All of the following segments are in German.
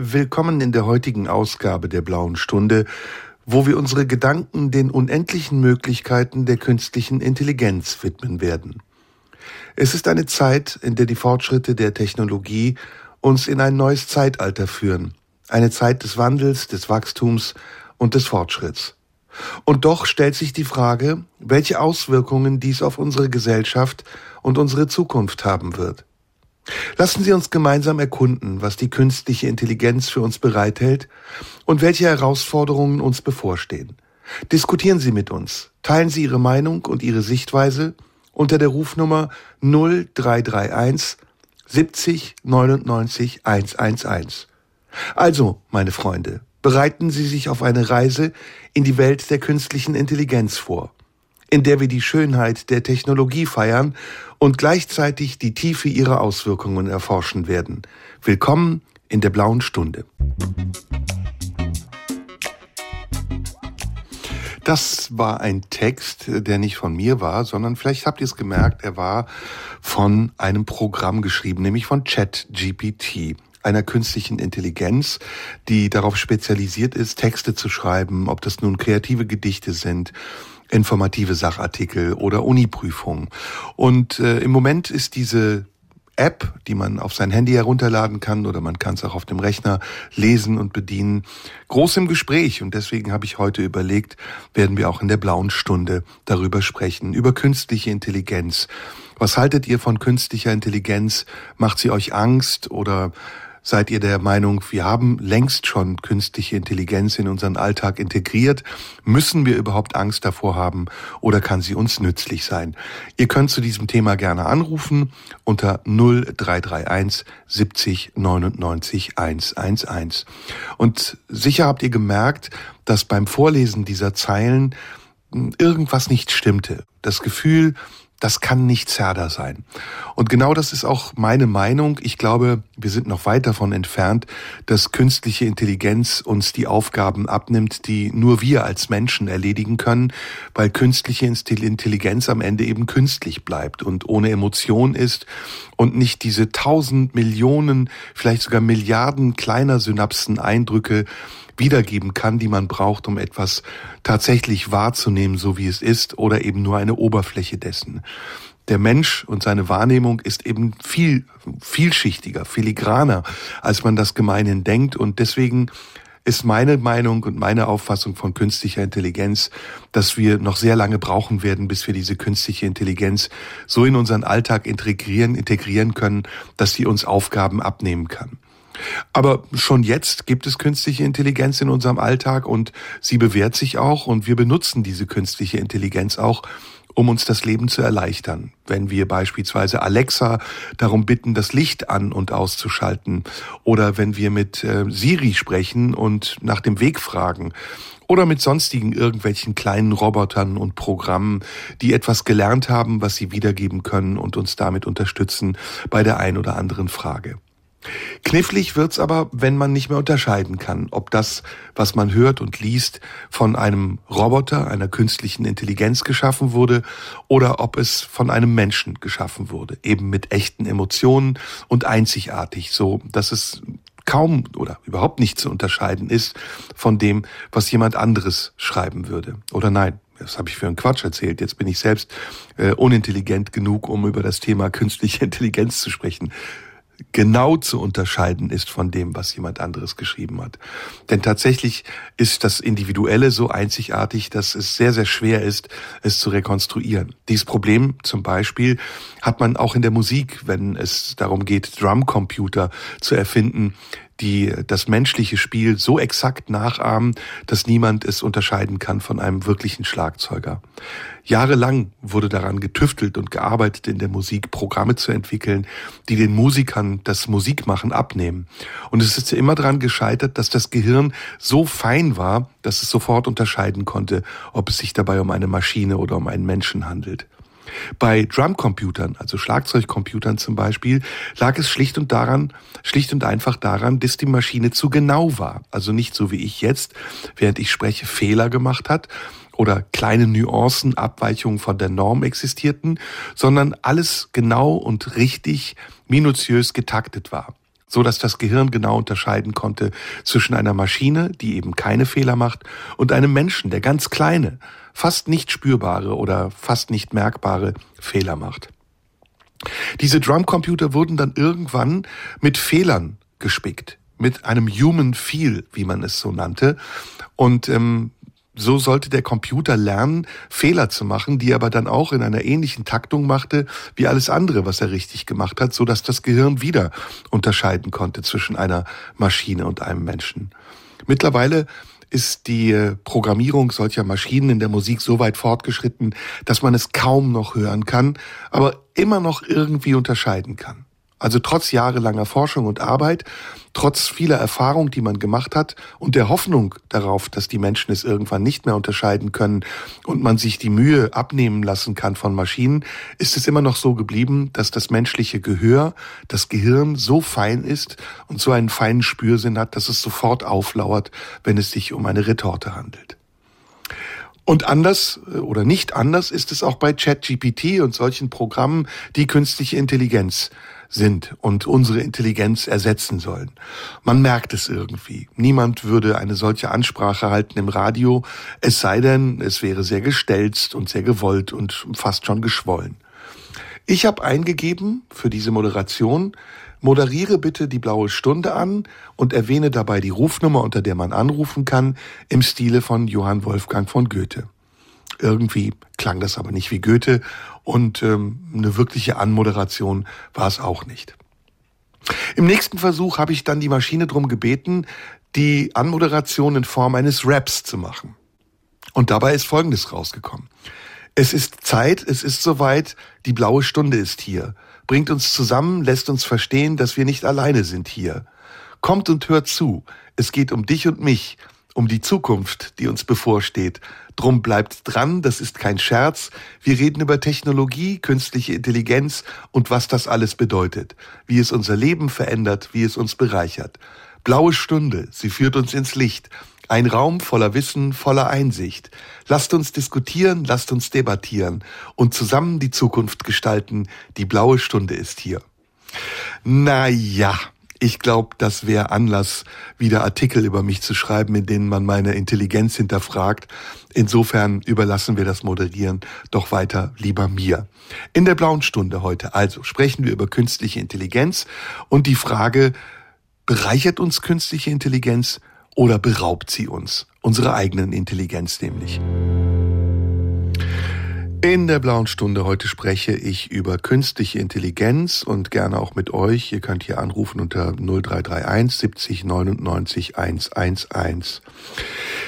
willkommen in der heutigen Ausgabe der Blauen Stunde, wo wir unsere Gedanken den unendlichen Möglichkeiten der künstlichen Intelligenz widmen werden. Es ist eine Zeit, in der die Fortschritte der Technologie uns in ein neues Zeitalter führen, eine Zeit des Wandels, des Wachstums und des Fortschritts. Und doch stellt sich die Frage, welche Auswirkungen dies auf unsere Gesellschaft und unsere Zukunft haben wird. Lassen Sie uns gemeinsam erkunden, was die künstliche Intelligenz für uns bereithält und welche Herausforderungen uns bevorstehen. Diskutieren Sie mit uns, teilen Sie Ihre Meinung und Ihre Sichtweise unter der Rufnummer 0331 70 99 111. Also, meine Freunde, bereiten Sie sich auf eine Reise in die Welt der künstlichen Intelligenz vor in der wir die Schönheit der Technologie feiern und gleichzeitig die Tiefe ihrer Auswirkungen erforschen werden. Willkommen in der blauen Stunde. Das war ein Text, der nicht von mir war, sondern vielleicht habt ihr es gemerkt, er war von einem Programm geschrieben, nämlich von ChatGPT einer künstlichen Intelligenz, die darauf spezialisiert ist, Texte zu schreiben, ob das nun kreative Gedichte sind informative Sachartikel oder Uniprüfungen. Und äh, im Moment ist diese App, die man auf sein Handy herunterladen kann oder man kann es auch auf dem Rechner lesen und bedienen, groß im Gespräch. Und deswegen habe ich heute überlegt, werden wir auch in der blauen Stunde darüber sprechen, über künstliche Intelligenz. Was haltet ihr von künstlicher Intelligenz? Macht sie euch Angst oder Seid ihr der Meinung, wir haben längst schon künstliche Intelligenz in unseren Alltag integriert? Müssen wir überhaupt Angst davor haben oder kann sie uns nützlich sein? Ihr könnt zu diesem Thema gerne anrufen unter 0331 70 99 111. Und sicher habt ihr gemerkt, dass beim Vorlesen dieser Zeilen hm, irgendwas nicht stimmte. Das Gefühl, das kann nicht Zerda sein. Und genau das ist auch meine Meinung. Ich glaube, wir sind noch weit davon entfernt, dass künstliche Intelligenz uns die Aufgaben abnimmt, die nur wir als Menschen erledigen können, weil künstliche Intelligenz am Ende eben künstlich bleibt und ohne Emotion ist und nicht diese tausend Millionen, vielleicht sogar Milliarden kleiner Synapsen Eindrücke wiedergeben kann, die man braucht, um etwas tatsächlich wahrzunehmen, so wie es ist, oder eben nur eine Oberfläche dessen. Der Mensch und seine Wahrnehmung ist eben viel vielschichtiger, filigraner, als man das gemeinhin denkt und deswegen ist meine Meinung und meine Auffassung von künstlicher Intelligenz, dass wir noch sehr lange brauchen werden, bis wir diese künstliche Intelligenz so in unseren Alltag integrieren, integrieren können, dass sie uns Aufgaben abnehmen kann. Aber schon jetzt gibt es künstliche Intelligenz in unserem Alltag und sie bewährt sich auch und wir benutzen diese künstliche Intelligenz auch, um uns das Leben zu erleichtern. Wenn wir beispielsweise Alexa darum bitten, das Licht an und auszuschalten oder wenn wir mit äh, Siri sprechen und nach dem Weg fragen oder mit sonstigen irgendwelchen kleinen Robotern und Programmen, die etwas gelernt haben, was sie wiedergeben können und uns damit unterstützen bei der ein oder anderen Frage. Knifflig wird's aber, wenn man nicht mehr unterscheiden kann, ob das, was man hört und liest, von einem Roboter, einer künstlichen Intelligenz geschaffen wurde oder ob es von einem Menschen geschaffen wurde, eben mit echten Emotionen und einzigartig, so dass es kaum oder überhaupt nicht zu unterscheiden ist von dem, was jemand anderes schreiben würde. Oder nein, das habe ich für einen Quatsch erzählt. Jetzt bin ich selbst äh, unintelligent genug, um über das Thema künstliche Intelligenz zu sprechen genau zu unterscheiden ist von dem, was jemand anderes geschrieben hat. Denn tatsächlich ist das Individuelle so einzigartig, dass es sehr, sehr schwer ist, es zu rekonstruieren. Dieses Problem zum Beispiel hat man auch in der Musik, wenn es darum geht, Drumcomputer zu erfinden, die das menschliche Spiel so exakt nachahmen, dass niemand es unterscheiden kann von einem wirklichen Schlagzeuger. Jahrelang wurde daran getüftelt und gearbeitet in der Musik, Programme zu entwickeln, die den Musikern das Musikmachen abnehmen. Und es ist immer daran gescheitert, dass das Gehirn so fein war, dass es sofort unterscheiden konnte, ob es sich dabei um eine Maschine oder um einen Menschen handelt. Bei Drumcomputern, also Schlagzeugcomputern zum Beispiel, lag es schlicht und daran, schlicht und einfach daran, dass die Maschine zu genau war. Also nicht so wie ich jetzt, während ich spreche, Fehler gemacht hat oder kleine Nuancen, Abweichungen von der Norm existierten, sondern alles genau und richtig minutiös getaktet war so dass das Gehirn genau unterscheiden konnte zwischen einer Maschine, die eben keine Fehler macht, und einem Menschen, der ganz kleine, fast nicht spürbare oder fast nicht merkbare Fehler macht. Diese Drumcomputer wurden dann irgendwann mit Fehlern gespickt, mit einem Human Feel, wie man es so nannte. Und ähm, so sollte der Computer lernen, Fehler zu machen, die er aber dann auch in einer ähnlichen Taktung machte wie alles andere, was er richtig gemacht hat, so dass das Gehirn wieder unterscheiden konnte zwischen einer Maschine und einem Menschen. Mittlerweile ist die äh, Programmierung solcher Maschinen in der Musik so weit fortgeschritten, dass man es kaum noch hören kann, aber immer noch irgendwie unterscheiden kann. Also trotz jahrelanger Forschung und Arbeit, trotz vieler Erfahrung, die man gemacht hat und der Hoffnung darauf, dass die Menschen es irgendwann nicht mehr unterscheiden können und man sich die Mühe abnehmen lassen kann von Maschinen, ist es immer noch so geblieben, dass das menschliche Gehör, das Gehirn so fein ist und so einen feinen Spürsinn hat, dass es sofort auflauert, wenn es sich um eine Retorte handelt. Und anders äh, oder nicht anders ist es auch bei ChatGPT und solchen Programmen, die künstliche Intelligenz sind und unsere Intelligenz ersetzen sollen. Man merkt es irgendwie. Niemand würde eine solche Ansprache halten im Radio, es sei denn, es wäre sehr gestelzt und sehr gewollt und fast schon geschwollen. Ich habe eingegeben für diese Moderation, moderiere bitte die blaue Stunde an und erwähne dabei die Rufnummer, unter der man anrufen kann, im Stile von Johann Wolfgang von Goethe. Irgendwie klang das aber nicht wie Goethe und ähm, eine wirkliche Anmoderation war es auch nicht. Im nächsten Versuch habe ich dann die Maschine drum gebeten, die Anmoderation in Form eines Raps zu machen. Und dabei ist Folgendes rausgekommen. Es ist Zeit, es ist soweit, die blaue Stunde ist hier. Bringt uns zusammen, lässt uns verstehen, dass wir nicht alleine sind hier. Kommt und hört zu. Es geht um dich und mich um die Zukunft, die uns bevorsteht. Drum bleibt dran, das ist kein Scherz. Wir reden über Technologie, künstliche Intelligenz und was das alles bedeutet, wie es unser Leben verändert, wie es uns bereichert. Blaue Stunde, sie führt uns ins Licht. Ein Raum voller Wissen, voller Einsicht. Lasst uns diskutieren, lasst uns debattieren und zusammen die Zukunft gestalten. Die blaue Stunde ist hier. Na ja, ich glaube, das wäre Anlass, wieder Artikel über mich zu schreiben, in denen man meine Intelligenz hinterfragt. Insofern überlassen wir das Moderieren doch weiter lieber mir. In der blauen Stunde heute also sprechen wir über künstliche Intelligenz und die Frage, bereichert uns künstliche Intelligenz oder beraubt sie uns? Unsere eigenen Intelligenz nämlich. In der blauen Stunde heute spreche ich über künstliche Intelligenz und gerne auch mit euch. Ihr könnt hier anrufen unter 0331 70 99 111.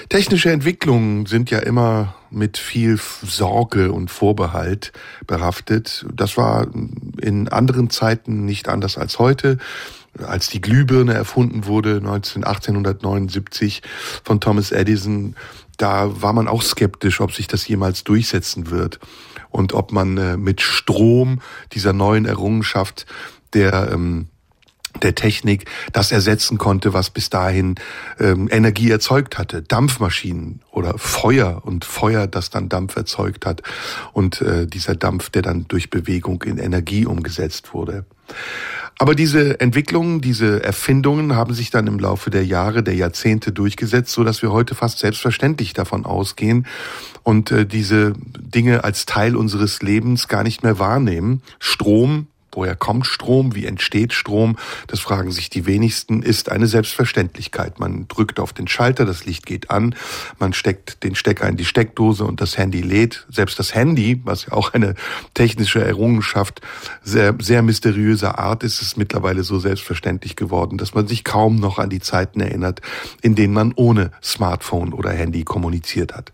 Technische Entwicklungen sind ja immer mit viel Sorge und Vorbehalt behaftet. Das war in anderen Zeiten nicht anders als heute als die Glühbirne erfunden wurde, 1879 von Thomas Edison, da war man auch skeptisch, ob sich das jemals durchsetzen wird und ob man äh, mit Strom dieser neuen Errungenschaft der ähm, der Technik das ersetzen konnte, was bis dahin ähm, Energie erzeugt hatte. Dampfmaschinen oder Feuer und Feuer, das dann Dampf erzeugt hat und äh, dieser Dampf, der dann durch Bewegung in Energie umgesetzt wurde. Aber diese Entwicklungen, diese Erfindungen haben sich dann im Laufe der Jahre, der Jahrzehnte durchgesetzt, so dass wir heute fast selbstverständlich davon ausgehen und äh, diese Dinge als Teil unseres Lebens gar nicht mehr wahrnehmen. Strom Woher kommt Strom? Wie entsteht Strom? Das fragen sich die wenigsten, ist eine Selbstverständlichkeit. Man drückt auf den Schalter, das Licht geht an, man steckt den Stecker in die Steckdose und das Handy lädt. Selbst das Handy, was ja auch eine technische Errungenschaft sehr, sehr mysteriöser Art ist, ist mittlerweile so selbstverständlich geworden, dass man sich kaum noch an die Zeiten erinnert, in denen man ohne Smartphone oder Handy kommuniziert hat.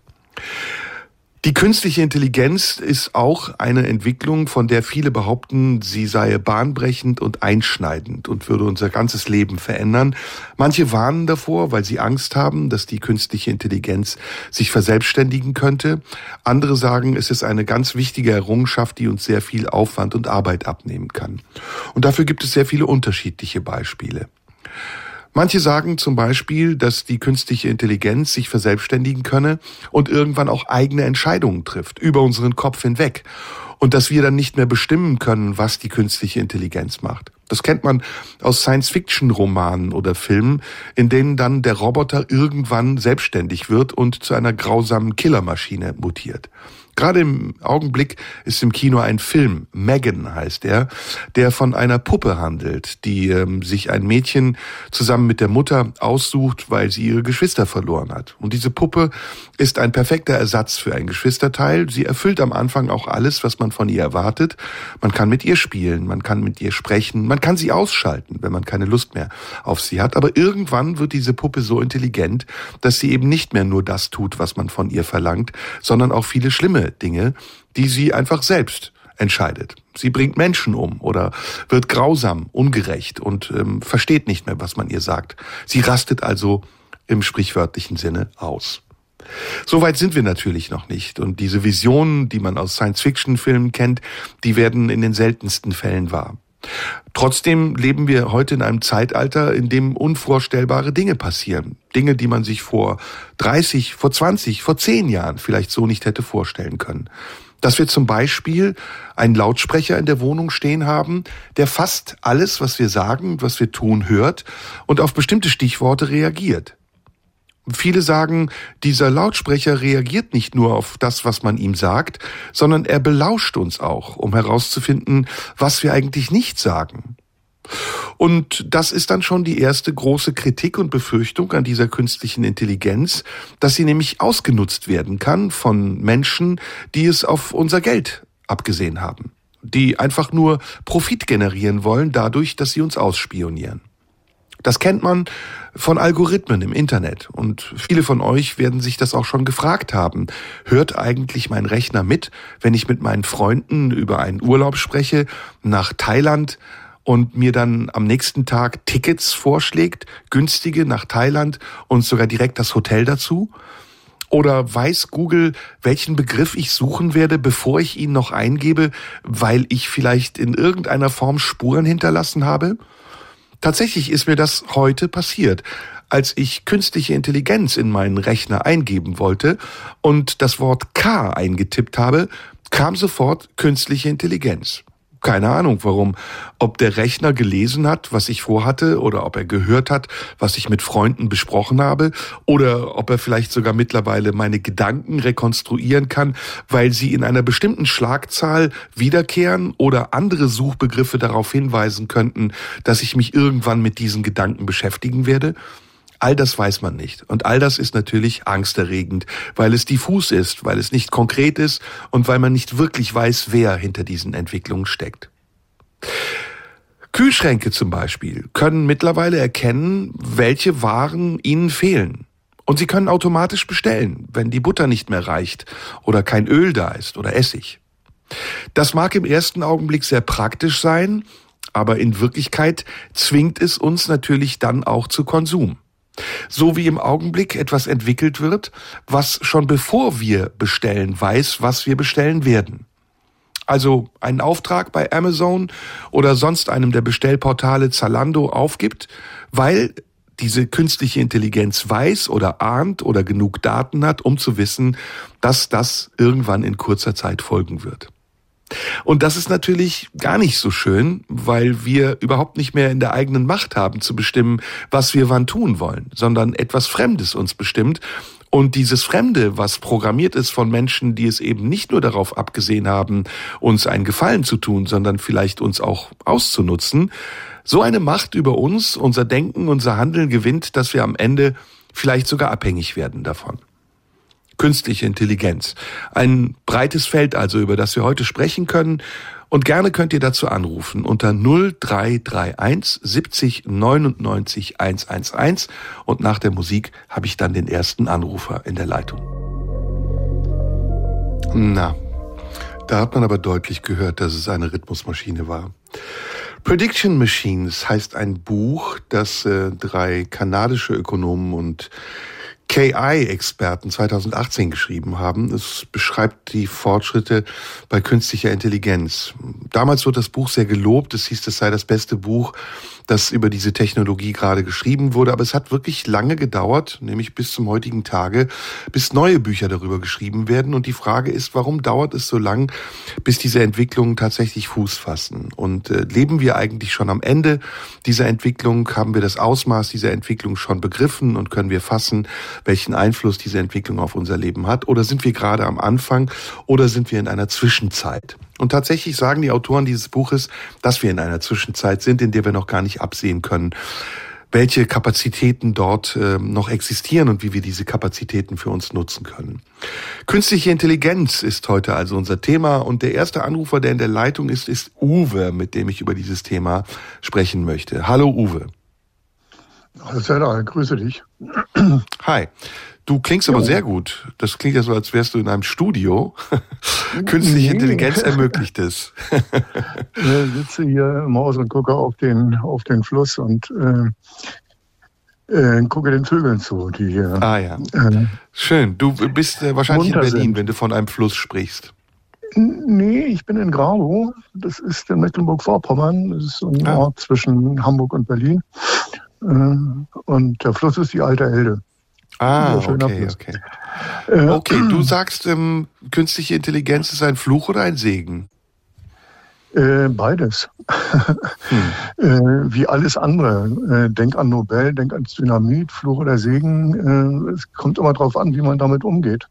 Die künstliche Intelligenz ist auch eine Entwicklung, von der viele behaupten, sie sei bahnbrechend und einschneidend und würde unser ganzes Leben verändern. Manche warnen davor, weil sie Angst haben, dass die künstliche Intelligenz sich verselbstständigen könnte. Andere sagen, es ist eine ganz wichtige Errungenschaft, die uns sehr viel Aufwand und Arbeit abnehmen kann. Und dafür gibt es sehr viele unterschiedliche Beispiele. Manche sagen zum Beispiel, dass die künstliche Intelligenz sich verselbstständigen könne und irgendwann auch eigene Entscheidungen trifft, über unseren Kopf hinweg. Und dass wir dann nicht mehr bestimmen können, was die künstliche Intelligenz macht. Das kennt man aus Science-Fiction-Romanen oder Filmen, in denen dann der Roboter irgendwann selbstständig wird und zu einer grausamen Killermaschine mutiert. Gerade im Augenblick ist im Kino ein Film, Megan heißt er, der von einer Puppe handelt, die ähm, sich ein Mädchen zusammen mit der Mutter aussucht, weil sie ihre Geschwister verloren hat. Und diese Puppe ist ein perfekter Ersatz für ein Geschwisterteil. Sie erfüllt am Anfang auch alles, was man von ihr erwartet. Man kann mit ihr spielen, man kann mit ihr sprechen, man kann sie ausschalten, wenn man keine Lust mehr auf sie hat. Aber irgendwann wird diese Puppe so intelligent, dass sie eben nicht mehr nur das tut, was man von ihr verlangt, sondern auch viele schlimme Dinge, die sie einfach selbst entscheidet. Sie bringt Menschen um oder wird grausam, ungerecht und ähm, versteht nicht mehr, was man ihr sagt. Sie rastet also im sprichwörtlichen Sinne aus. Soweit sind wir natürlich noch nicht. Und diese Visionen, die man aus Science-Fiction-Filmen kennt, die werden in den seltensten Fällen wahr. Trotzdem leben wir heute in einem Zeitalter, in dem unvorstellbare Dinge passieren. Dinge, die man sich vor 30, vor 20, vor 10 Jahren vielleicht so nicht hätte vorstellen können. Dass wir zum Beispiel einen Lautsprecher in der Wohnung stehen haben, der fast alles, was wir sagen, was wir tun, hört und auf bestimmte Stichworte reagiert. Viele sagen, dieser Lautsprecher reagiert nicht nur auf das, was man ihm sagt, sondern er belauscht uns auch, um herauszufinden, was wir eigentlich nicht sagen. Und das ist dann schon die erste große Kritik und Befürchtung an dieser künstlichen Intelligenz, dass sie nämlich ausgenutzt werden kann von Menschen, die es auf unser Geld abgesehen haben, die einfach nur Profit generieren wollen dadurch, dass sie uns ausspionieren. Das kennt man von Algorithmen im Internet. Und viele von euch werden sich das auch schon gefragt haben. Hört eigentlich mein Rechner mit, wenn ich mit meinen Freunden über einen Urlaub spreche nach Thailand und mir dann am nächsten Tag Tickets vorschlägt, günstige nach Thailand und sogar direkt das Hotel dazu? Oder weiß Google, welchen Begriff ich suchen werde, bevor ich ihn noch eingebe, weil ich vielleicht in irgendeiner Form Spuren hinterlassen habe? Tatsächlich ist mir das heute passiert, als ich künstliche Intelligenz in meinen Rechner eingeben wollte und das Wort K eingetippt habe, kam sofort künstliche Intelligenz. Keine Ahnung warum. Ob der Rechner gelesen hat, was ich vorhatte, oder ob er gehört hat, was ich mit Freunden besprochen habe, oder ob er vielleicht sogar mittlerweile meine Gedanken rekonstruieren kann, weil sie in einer bestimmten Schlagzahl wiederkehren oder andere Suchbegriffe darauf hinweisen könnten, dass ich mich irgendwann mit diesen Gedanken beschäftigen werde. All das weiß man nicht. Und all das ist natürlich angsterregend, weil es diffus ist, weil es nicht konkret ist und weil man nicht wirklich weiß, wer hinter diesen Entwicklungen steckt. Kühlschränke zum Beispiel können mittlerweile erkennen, welche Waren ihnen fehlen. Und sie können automatisch bestellen, wenn die Butter nicht mehr reicht oder kein Öl da ist oder Essig. Das mag im ersten Augenblick sehr praktisch sein, aber in Wirklichkeit zwingt es uns natürlich dann auch zu Konsum. So wie im Augenblick etwas entwickelt wird, was schon bevor wir bestellen weiß, was wir bestellen werden. Also einen Auftrag bei Amazon oder sonst einem der Bestellportale Zalando aufgibt, weil diese künstliche Intelligenz weiß oder ahnt oder genug Daten hat, um zu wissen, dass das irgendwann in kurzer Zeit folgen wird. Und das ist natürlich gar nicht so schön, weil wir überhaupt nicht mehr in der eigenen Macht haben zu bestimmen, was wir wann tun wollen, sondern etwas Fremdes uns bestimmt Und dieses Fremde, was programmiert ist von Menschen, die es eben nicht nur darauf abgesehen haben, uns einen Gefallen zu tun, sondern vielleicht uns auch auszunutzen, so eine Macht über uns, unser Denken, unser Handeln gewinnt, dass wir am Ende vielleicht sogar abhängig werden davon. Künstliche Intelligenz. Ein breites Feld also, über das wir heute sprechen können. Und gerne könnt ihr dazu anrufen unter 0331 70 99 111 und nach der Musik habe ich dann den ersten Anrufer in der Leitung. Na, da hat man aber deutlich gehört, dass es eine Rhythmusmaschine war. Prediction Machines heißt ein Buch, das äh, drei kanadische Ökonomen und KI-Experten 2018 geschrieben haben. Es beschreibt die Fortschritte bei künstlicher Intelligenz. Damals wurde das Buch sehr gelobt. Es hieß, es sei das beste Buch, das über diese Technologie gerade geschrieben wurde. Aber es hat wirklich lange gedauert, nämlich bis zum heutigen Tage, bis neue Bücher darüber geschrieben werden. Und die Frage ist, warum dauert es so lang, bis diese Entwicklungen tatsächlich Fuß fassen? Und äh, leben wir eigentlich schon am Ende dieser Entwicklung? Haben wir das Ausmaß dieser Entwicklung schon begriffen und können wir fassen, welchen Einfluss diese Entwicklung auf unser Leben hat? Oder sind wir gerade am Anfang oder sind wir in einer Zwischenzeit? Und tatsächlich sagen die Autoren dieses Buches, dass wir in einer Zwischenzeit sind, in der wir noch gar nicht absehen können, welche Kapazitäten dort äh, noch existieren und wie wir diese Kapazitäten für uns nutzen können. Künstliche Intelligenz ist heute also unser Thema und der erste Anrufer, der in der Leitung ist, ist Uwe, mit dem ich über dieses Thema sprechen möchte. Hallo Uwe. Hallo Sarah, grüße dich. Hi. Du klingst aber sehr gut. Das klingt ja so, als wärst du in einem Studio. Künstliche. Intelligenz ermöglicht es. ich sitze hier im Haus und gucke auf den, auf den Fluss und äh, äh, gucke den Vögeln zu, die hier. Ah ja. Äh, Schön. Du bist äh, wahrscheinlich in Berlin, sind. wenn du von einem Fluss sprichst. Nee, ich bin in Grau. Das ist in Mecklenburg-Vorpommern. Das ist so ein ah. Ort zwischen Hamburg und Berlin. Äh, und der Fluss ist die alte Elde. Ah, okay, okay. Äh, okay, du sagst, ähm, künstliche Intelligenz ist ein Fluch oder ein Segen? Äh, beides. hm. äh, wie alles andere. Äh, denk an Nobel, denk an Dynamit, Fluch oder Segen. Es kommt immer darauf an, wie man damit umgeht.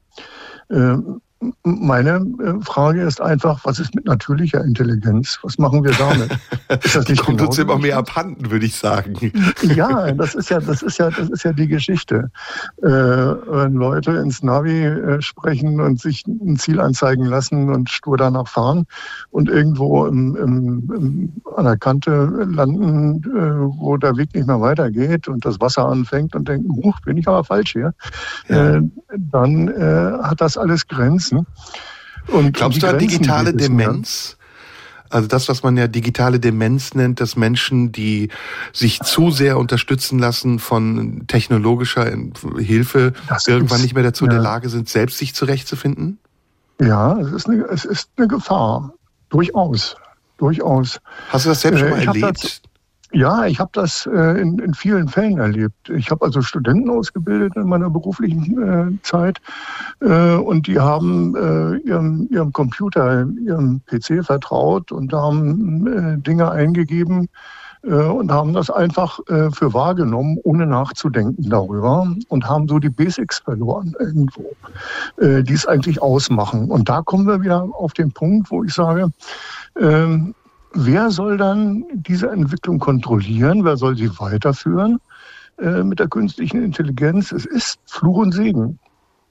Meine äh, Frage ist einfach, was ist mit natürlicher Intelligenz? Was machen wir damit? Ist das nicht kommt uns immer mehr abhanden, würde ich sagen. Ja, das ist ja, das ist ja, das ist ja die Geschichte. Äh, wenn Leute ins Navi äh, sprechen und sich ein Ziel anzeigen lassen und stur danach fahren und irgendwo im, im, im, an der Kante landen, äh, wo der Weg nicht mehr weitergeht und das Wasser anfängt und denken, huch, bin ich aber falsch hier, ja. Äh, dann äh, hat das alles Grenzen. Ne? Und Glaubst du an digitale Demenz? Also das, was man ja digitale Demenz nennt, dass Menschen, die sich zu sehr unterstützen lassen von technologischer Hilfe, das irgendwann nicht mehr dazu ja. in der Lage sind, selbst sich zurechtzufinden? Ja, es ist eine, es ist eine Gefahr. Durchaus. Durchaus. Hast du das selbst schon äh, mal erlebt? Ja, ich habe das äh, in, in vielen Fällen erlebt. Ich habe also Studenten ausgebildet in meiner beruflichen äh, Zeit äh, und die haben äh, ihrem, ihrem Computer, ihrem PC vertraut und haben äh, Dinge eingegeben äh, und haben das einfach äh, für wahrgenommen, ohne nachzudenken darüber und haben so die Basics verloren irgendwo, äh, die es eigentlich ausmachen. Und da kommen wir wieder auf den Punkt, wo ich sage, ähm, wer soll dann diese Entwicklung kontrollieren? Wer soll sie weiterführen äh, mit der künstlichen Intelligenz? Es ist Fluch und Segen.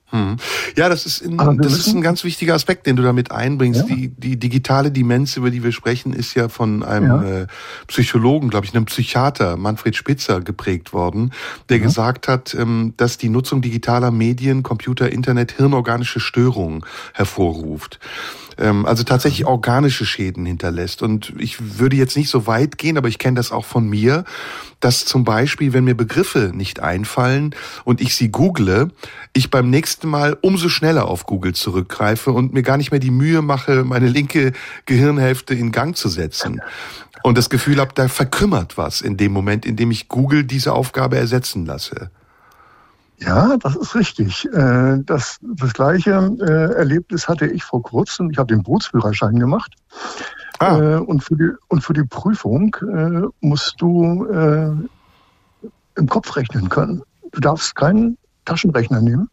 Hm. Ja, das ist, ein, das ist ein ganz wichtiger Aspekt, den du damit einbringst. Ja. Die, die digitale Demenz, über die wir sprechen, ist ja von einem ja. äh, Psychologen, glaube ich, einem Psychiater, Manfred Spitzer, geprägt worden, der ja. gesagt hat, ähm, dass die Nutzung digitaler Medien, Computer, Internet hirnorganische Störungen hervorruft ähm, also tatsächlich organische Schäden hinterlässt. Und ich würde jetzt nicht so weit gehen, aber ich kenne das auch von mir, dass zum Beispiel, wenn mir Begriffe nicht einfallen und ich sie google, ich beim nächsten Mal umso schneller auf Google zurückgreife und mir gar nicht mehr die Mühe mache, meine linke Gehirnhälfte in Gang zu setzen. Und das Gefühl habe, da verkümmert was in dem Moment, in dem ich Google diese Aufgabe ersetzen lasse. Ja, das ist richtig. Äh, das, das gleiche äh, Erlebnis hatte ich vor kurzem. Ich habe den Bootsführerschein gemacht. Ah. Äh, und, für die, und für die Prüfung musst du im Kopf rechnen können. Du darfst keinen Taschenrechner nehmen.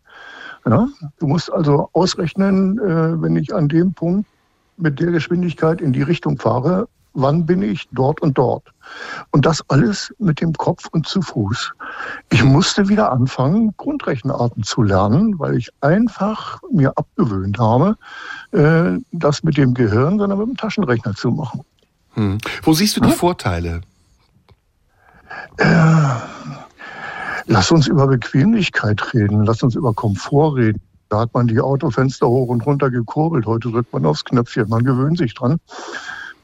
Ja? Du musst also ausrechnen, wenn ich an dem Punkt mit der Geschwindigkeit in die Richtung fahre, wann bin ich dort und dort. Und das alles mit dem Kopf und zu Fuß. Ich musste wieder anfangen, Grundrechenarten zu lernen, weil ich einfach mir abgewöhnt habe, äh, das mit dem Gehirn, sondern mit dem Taschenrechner zu machen. Hm. Wo siehst du die hm? Vorteile? Äh, lass uns über Bequemlichkeit reden, lass uns über Komfort reden. Da hat man die Autofenster hoch und runter gekurbelt. Heute drückt man aufs Knöpfchen, man gewöhnt sich dran.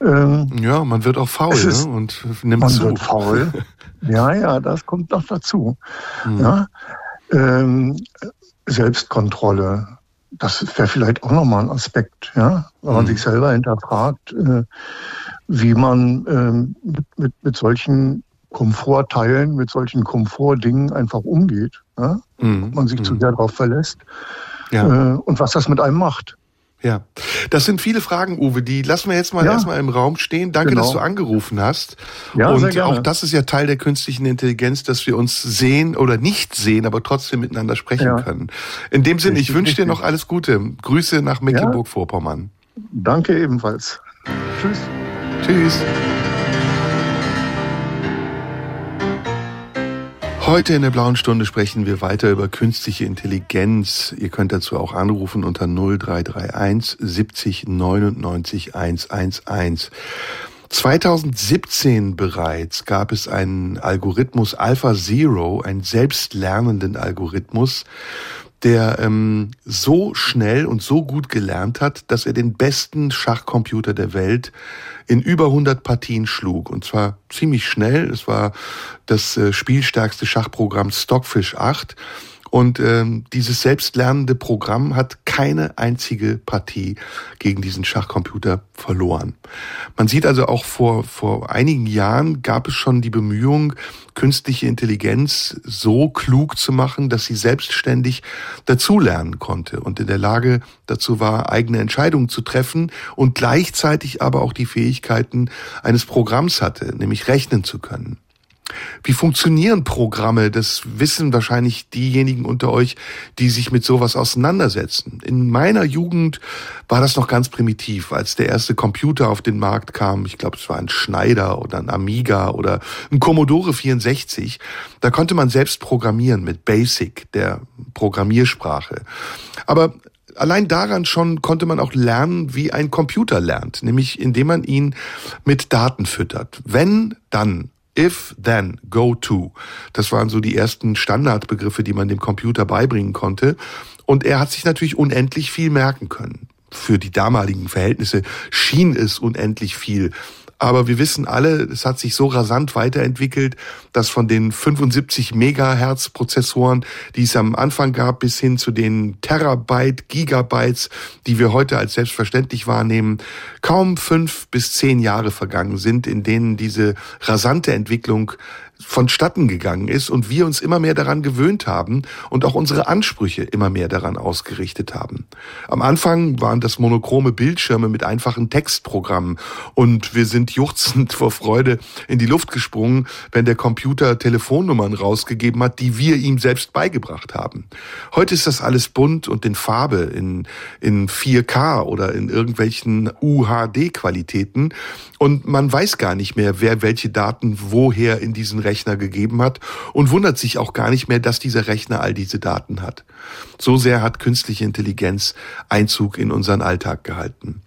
Ähm, ja, man wird auch faul ist, ne? und nimmt man zu. Wird faul. ja, ja, das kommt noch dazu. Hm. Ja? Ähm, Selbstkontrolle, das wäre vielleicht auch nochmal ein Aspekt, ja, wenn man hm. sich selber hinterfragt, äh, wie man ähm, mit, mit, mit solchen Komfortteilen, mit solchen Komfortdingen einfach umgeht. Ja? Hm. Ob man sich zu hm. sehr darauf verlässt ja. äh, und was das mit einem macht. Ja, das sind viele Fragen, Uwe. Die lassen wir jetzt mal ja. erstmal im Raum stehen. Danke, genau. dass du angerufen hast. Ja, und auch das ist ja Teil der künstlichen Intelligenz, dass wir uns sehen oder nicht sehen, aber trotzdem miteinander sprechen ja. können. In dem Sinne, ich wünsche dir noch alles Gute. Grüße nach Mecklenburg-Vorpommern. Danke ebenfalls. Tschüss. Tschüss. Heute in der blauen Stunde sprechen wir weiter über künstliche Intelligenz. Ihr könnt dazu auch anrufen unter 0331 70 99 111. 2017 bereits gab es einen Algorithmus Alpha Zero, einen selbstlernenden Algorithmus, der ähm, so schnell und so gut gelernt hat, dass er den besten Schachcomputer der Welt in über 100 Partien schlug. Und zwar ziemlich schnell. Es war das äh, spielstärkste Schachprogramm Stockfish 8. Und ähm, dieses selbstlernende Programm hat keine einzige Partie gegen diesen Schachcomputer verloren. Man sieht also auch vor, vor einigen Jahren gab es schon die Bemühung, künstliche Intelligenz so klug zu machen, dass sie selbstständig dazulernen konnte und in der Lage dazu war, eigene Entscheidungen zu treffen und gleichzeitig aber auch die Fähigkeiten eines Programms hatte, nämlich rechnen zu können. Wie funktionieren Programme? Das wissen wahrscheinlich diejenigen unter euch, die sich mit sowas auseinandersetzen. In meiner Jugend war das noch ganz primitiv, als der erste Computer auf den Markt kam. Ich glaube, es war ein Schneider oder ein Amiga oder ein Commodore 64. Da konnte man selbst programmieren mit Basic, der Programmiersprache. Aber allein daran schon konnte man auch lernen, wie ein Computer lernt, nämlich indem man ihn mit Daten füttert. Wenn, dann If, then, go to. Das waren so die ersten Standardbegriffe, die man dem Computer beibringen konnte. Und er hat sich natürlich unendlich viel merken können. Für die damaligen Verhältnisse schien es unendlich viel. Aber wir wissen alle, es hat sich so rasant weiterentwickelt, dass von den 75 Megahertz Prozessoren, die es am Anfang gab, bis hin zu den Terabyte, Gigabytes, die wir heute als selbstverständlich wahrnehmen, kaum fünf bis zehn Jahre vergangen sind, in denen diese rasante Entwicklung vonstatten gegangen ist und wir uns immer mehr daran gewöhnt haben und auch unsere Ansprüche immer mehr daran ausgerichtet haben. Am Anfang waren das monochrome Bildschirme mit einfachen Textprogrammen und wir sind juchzend vor Freude in die Luft gesprungen, wenn der Computer Telefonnummern rausgegeben hat, die wir ihm selbst beigebracht haben. Heute ist das alles bunt und in Farbe, in, in 4K oder in irgendwelchen UHD-Qualitäten und man weiß gar nicht mehr, wer welche Daten woher in diesen Rechner gegeben hat und wundert sich auch gar nicht mehr, dass dieser Rechner all diese Daten hat. So sehr hat künstliche Intelligenz Einzug in unseren Alltag gehalten.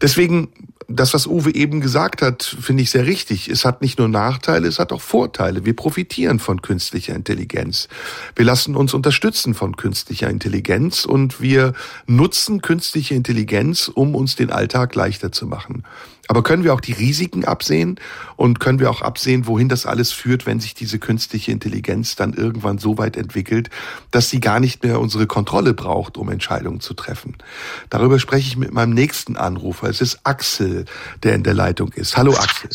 Deswegen das, was Uwe eben gesagt hat, finde ich sehr richtig. Es hat nicht nur Nachteile, es hat auch Vorteile. Wir profitieren von künstlicher Intelligenz. Wir lassen uns unterstützen von künstlicher Intelligenz und wir nutzen künstliche Intelligenz, um uns den Alltag leichter zu machen. Aber können wir auch die Risiken absehen und können wir auch absehen, wohin das alles führt, wenn sich diese künstliche Intelligenz dann irgendwann so weit entwickelt, dass sie gar nicht mehr unsere Kontrolle braucht, um Entscheidungen zu treffen? Darüber spreche ich mit meinem nächsten Anrufer. Es ist Axel, der in der Leitung ist. Hallo Axel.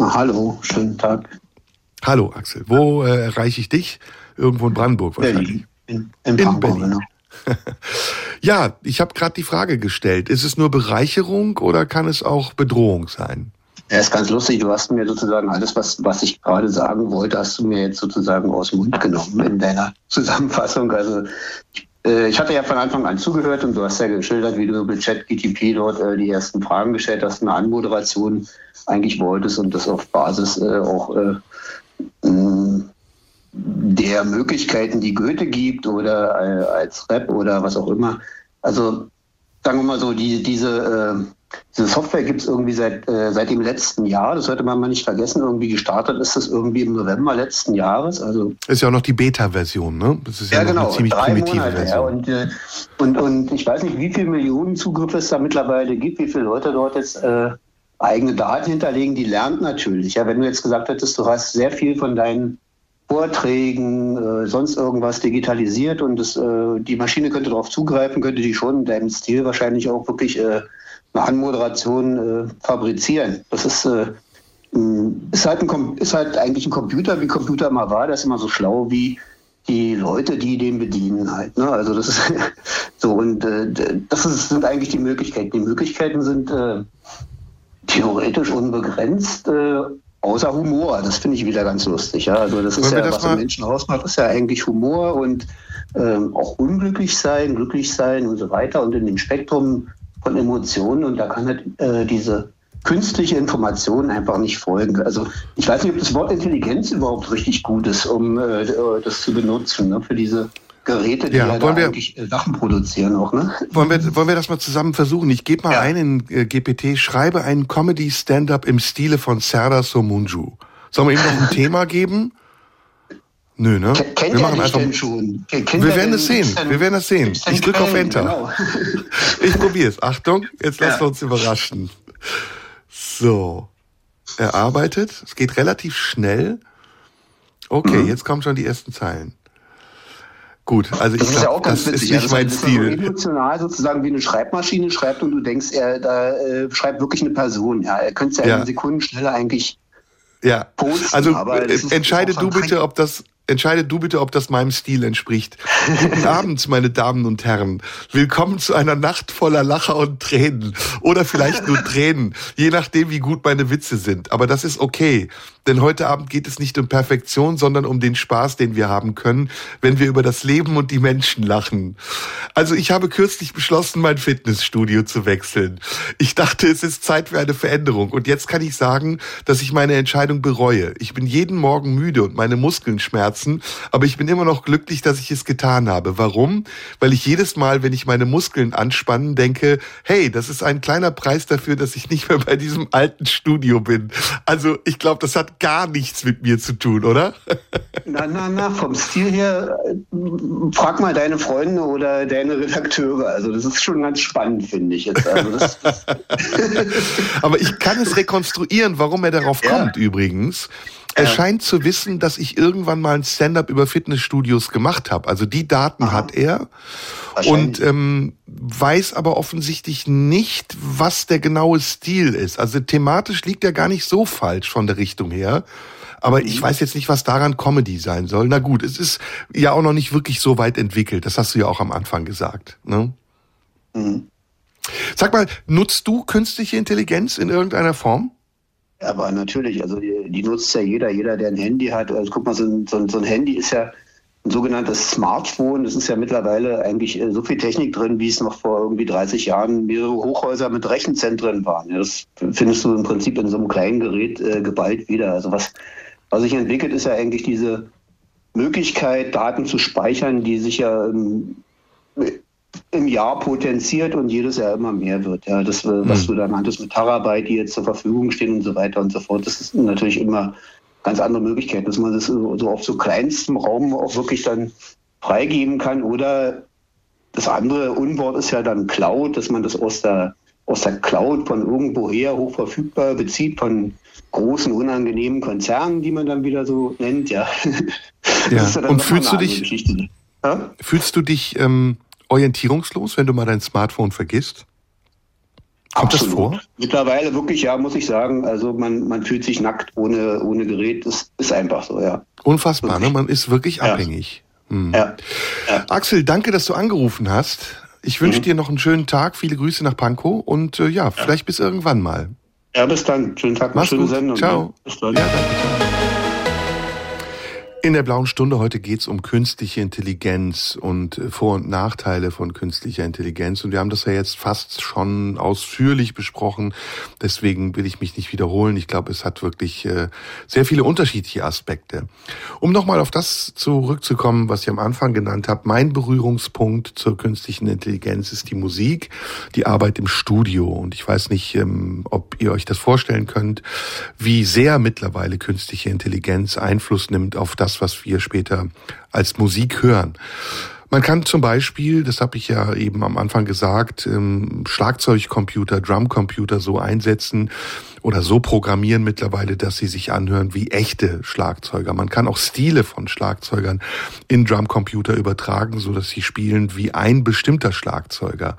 Hallo, schönen Tag. Hallo Axel. Wo äh, erreiche ich dich? Irgendwo in Brandenburg wahrscheinlich. Berlin. In, in, in Berlin. Genau. Ja, ich habe gerade die Frage gestellt, ist es nur Bereicherung oder kann es auch Bedrohung sein? Ja, ist ganz lustig. Du hast mir sozusagen alles, was, was ich gerade sagen wollte, hast du mir jetzt sozusagen aus dem Mund genommen in deiner Zusammenfassung. Also äh, ich hatte ja von Anfang an zugehört und du hast ja geschildert, wie du mit ChatGTP dort äh, die ersten Fragen gestellt hast, eine Anmoderation eigentlich wolltest und das auf Basis äh, auch äh, der Möglichkeiten, die Goethe gibt oder äh, als Rap oder was auch immer. Also sagen wir mal so, die, diese äh, diese Software gibt es irgendwie seit, äh, seit dem letzten Jahr. Das sollte man mal nicht vergessen. Irgendwie gestartet ist das irgendwie im November letzten Jahres. Also ist ja auch noch die Beta-Version, ne? Das ist ja, ja genau, eine ziemlich drei primitive Monate, Version. Ja. Und, äh, und, und ich weiß nicht, wie viele Millionen Zugriffe es da mittlerweile gibt, wie viele Leute dort jetzt äh, eigene Daten hinterlegen. Die lernt natürlich. Ja, wenn du jetzt gesagt hättest, du hast sehr viel von deinen Vorträgen, äh, sonst irgendwas digitalisiert und das, äh, die Maschine könnte darauf zugreifen, könnte die schon in deinem Stil wahrscheinlich auch wirklich äh, eine Anmoderation äh, fabrizieren. Das ist, äh, ist, halt ein, ist halt eigentlich ein Computer, wie Computer mal war. Der ist immer so schlau wie die Leute, die den bedienen halt. Ne? Also das ist so und äh, das ist, sind eigentlich die Möglichkeiten. Die Möglichkeiten sind theoretisch unbegrenzt, außer Humor. Das finde ich wieder ganz lustig. Ja? Also das ist ja, das was ein Menschen ausmacht, ist ja eigentlich Humor und ähm, auch unglücklich sein, glücklich sein und so weiter. Und in dem Spektrum von Emotionen und da kann halt äh, diese künstliche Information einfach nicht folgen. Also ich weiß nicht, ob das Wort Intelligenz überhaupt richtig gut ist, um äh, das zu benutzen ne, für diese Geräte, die ja, ja wollen wir, eigentlich äh, Sachen produzieren auch. Ne? Wollen, wir, wollen wir das mal zusammen versuchen? Ich gebe mal ja. ein in äh, GPT, schreibe einen Comedy-Stand-up im Stile von Serdar Somunju. Sollen wir ihm noch ein Thema geben? Nö, ne? Kennt wir machen einfach. Schon? Wir werden es sehen. wir werden es sehen. Ich drücke auf Enter. Genau. ich probiere es. Achtung, jetzt lassen wir uns überraschen. So. Er arbeitet. Es geht relativ schnell. Okay, mhm. jetzt kommen schon die ersten Zeilen. Gut, also das ich glaube, ja das witzig. ist nicht also mein Stil. So emotional sozusagen wie eine Schreibmaschine schreibt und du denkst, er da äh, schreibt wirklich eine Person. Ja, er könnte ja, ja. in Sekundenschnelle eigentlich ja. posten. Also äh, entscheide du bitte, ob das Entscheide du bitte, ob das meinem Stil entspricht. Guten Abend, meine Damen und Herren. Willkommen zu einer Nacht voller Lacher und Tränen. Oder vielleicht nur Tränen, je nachdem, wie gut meine Witze sind. Aber das ist okay. Denn heute Abend geht es nicht um Perfektion, sondern um den Spaß, den wir haben können, wenn wir über das Leben und die Menschen lachen. Also ich habe kürzlich beschlossen, mein Fitnessstudio zu wechseln. Ich dachte, es ist Zeit für eine Veränderung. Und jetzt kann ich sagen, dass ich meine Entscheidung bereue. Ich bin jeden Morgen müde und meine Muskeln schmerzen, aber ich bin immer noch glücklich, dass ich es getan habe. Warum? Weil ich jedes Mal, wenn ich meine Muskeln anspannen, denke, hey, das ist ein kleiner Preis dafür, dass ich nicht mehr bei diesem alten Studio bin. Also ich glaube, das hat gar nichts mit mir zu tun, oder? Na, na, na, vom Stil her, frag mal deine Freunde oder deine Redakteure. Also das ist schon ganz spannend, finde ich jetzt. Also das, das Aber ich kann es rekonstruieren, warum er darauf ja. kommt übrigens. Er ja. scheint zu wissen, dass ich irgendwann mal ein Stand-up über Fitnessstudios gemacht habe. Also die Daten Aha. hat er und ähm, weiß aber offensichtlich nicht, was der genaue Stil ist. Also thematisch liegt er gar nicht so falsch von der Richtung her. Aber ich mhm. weiß jetzt nicht, was daran Comedy sein soll. Na gut, es ist ja auch noch nicht wirklich so weit entwickelt. Das hast du ja auch am Anfang gesagt. Ne? Mhm. Sag mal, nutzt du künstliche Intelligenz in irgendeiner Form? Aber natürlich, also die, die, nutzt ja jeder, jeder, der ein Handy hat. Also guck mal, so ein, so ein Handy ist ja ein sogenanntes Smartphone. Das ist ja mittlerweile eigentlich äh, so viel Technik drin, wie es noch vor irgendwie 30 Jahren mehrere Hochhäuser mit Rechenzentren waren. Das findest du im Prinzip in so einem kleinen Gerät äh, geballt wieder. Also was, was sich entwickelt, ist ja eigentlich diese Möglichkeit, Daten zu speichern, die sich ja ähm, im Jahr potenziert und jedes Jahr immer mehr wird. Ja, das, äh, was mhm. du da nanntest mit Terabyte, die jetzt zur Verfügung stehen und so weiter und so fort, das ist natürlich immer ganz andere Möglichkeiten, dass man das so, auf so kleinstem Raum auch wirklich dann freigeben kann. Oder das andere Unwort ist ja dann Cloud, dass man das aus der, aus der Cloud von irgendwoher hochverfügbar bezieht, von großen, unangenehmen Konzernen, die man dann wieder so nennt. Ja. ja. ja und fühlst du dich, ja? fühlst du dich ähm, orientierungslos, wenn du mal dein Smartphone vergisst? Kommt Absolut. das vor? Mittlerweile wirklich, ja, muss ich sagen. Also man, man fühlt sich nackt ohne, ohne Gerät. Das ist einfach so, ja. Unfassbar, ne? Man ist wirklich ja. abhängig. Hm. Ja. ja. Axel, danke, dass du angerufen hast. Ich wünsche mhm. dir noch einen schönen Tag, viele Grüße nach Pankow und äh, ja, vielleicht bis irgendwann mal. Ja, bis dann. Schönen Tag, Mach's schöne gut. Sendung. Ciao. Bis dann. Ja, danke. In der blauen Stunde heute geht's um künstliche Intelligenz und äh, Vor- und Nachteile von künstlicher Intelligenz. Und wir haben das ja jetzt fast schon ausführlich besprochen. Deswegen will ich mich nicht wiederholen. Ich glaube, es hat wirklich äh, sehr viele unterschiedliche Aspekte. Um nochmal auf das zurückzukommen, was ich am Anfang genannt habe, mein Berührungspunkt zur künstlichen Intelligenz ist die Musik, die Arbeit im Studio. Und ich weiß nicht, ähm, ob ihr euch das vorstellen könnt, wie sehr mittlerweile künstliche Intelligenz Einfluss nimmt auf das, das, was wir später als Musik hören. Man kann zum Beispiel, das habe ich ja eben am Anfang gesagt, ähm, Schlagzeugcomputer, Drumcomputer so einsetzen oder so programmieren mittlerweile, dass sie sich anhören wie echte Schlagzeuger. Man kann auch Stile von Schlagzeugern in Drumcomputer übertragen, so dass sie spielen wie ein bestimmter Schlagzeuger.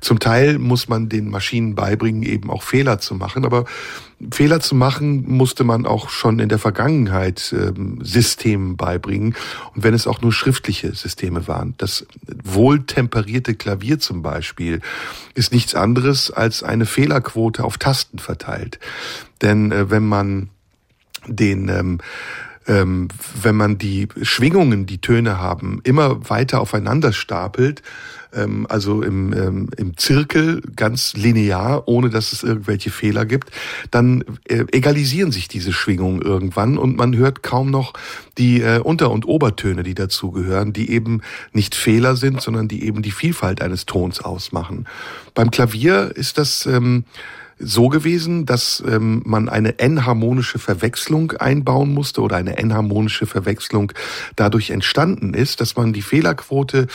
Zum Teil muss man den Maschinen beibringen, eben auch Fehler zu machen, aber Fehler zu machen musste man auch schon in der Vergangenheit ähm, Systemen beibringen und wenn es auch nur schriftliche Systeme waren. Das wohltemperierte Klavier zum Beispiel ist nichts anderes als eine Fehlerquote auf Tasten verteilt. Denn äh, wenn man den ähm, ähm, wenn man die Schwingungen, die Töne haben, immer weiter aufeinander stapelt, ähm, also im, ähm, im Zirkel ganz linear, ohne dass es irgendwelche Fehler gibt, dann äh, egalisieren sich diese Schwingungen irgendwann und man hört kaum noch die äh, Unter- und Obertöne, die dazugehören, die eben nicht Fehler sind, sondern die eben die Vielfalt eines Tons ausmachen. Beim Klavier ist das ähm, so gewesen, dass ähm, man eine n-harmonische Verwechslung einbauen musste oder eine n-harmonische Verwechslung dadurch entstanden ist, dass man die Fehlerquote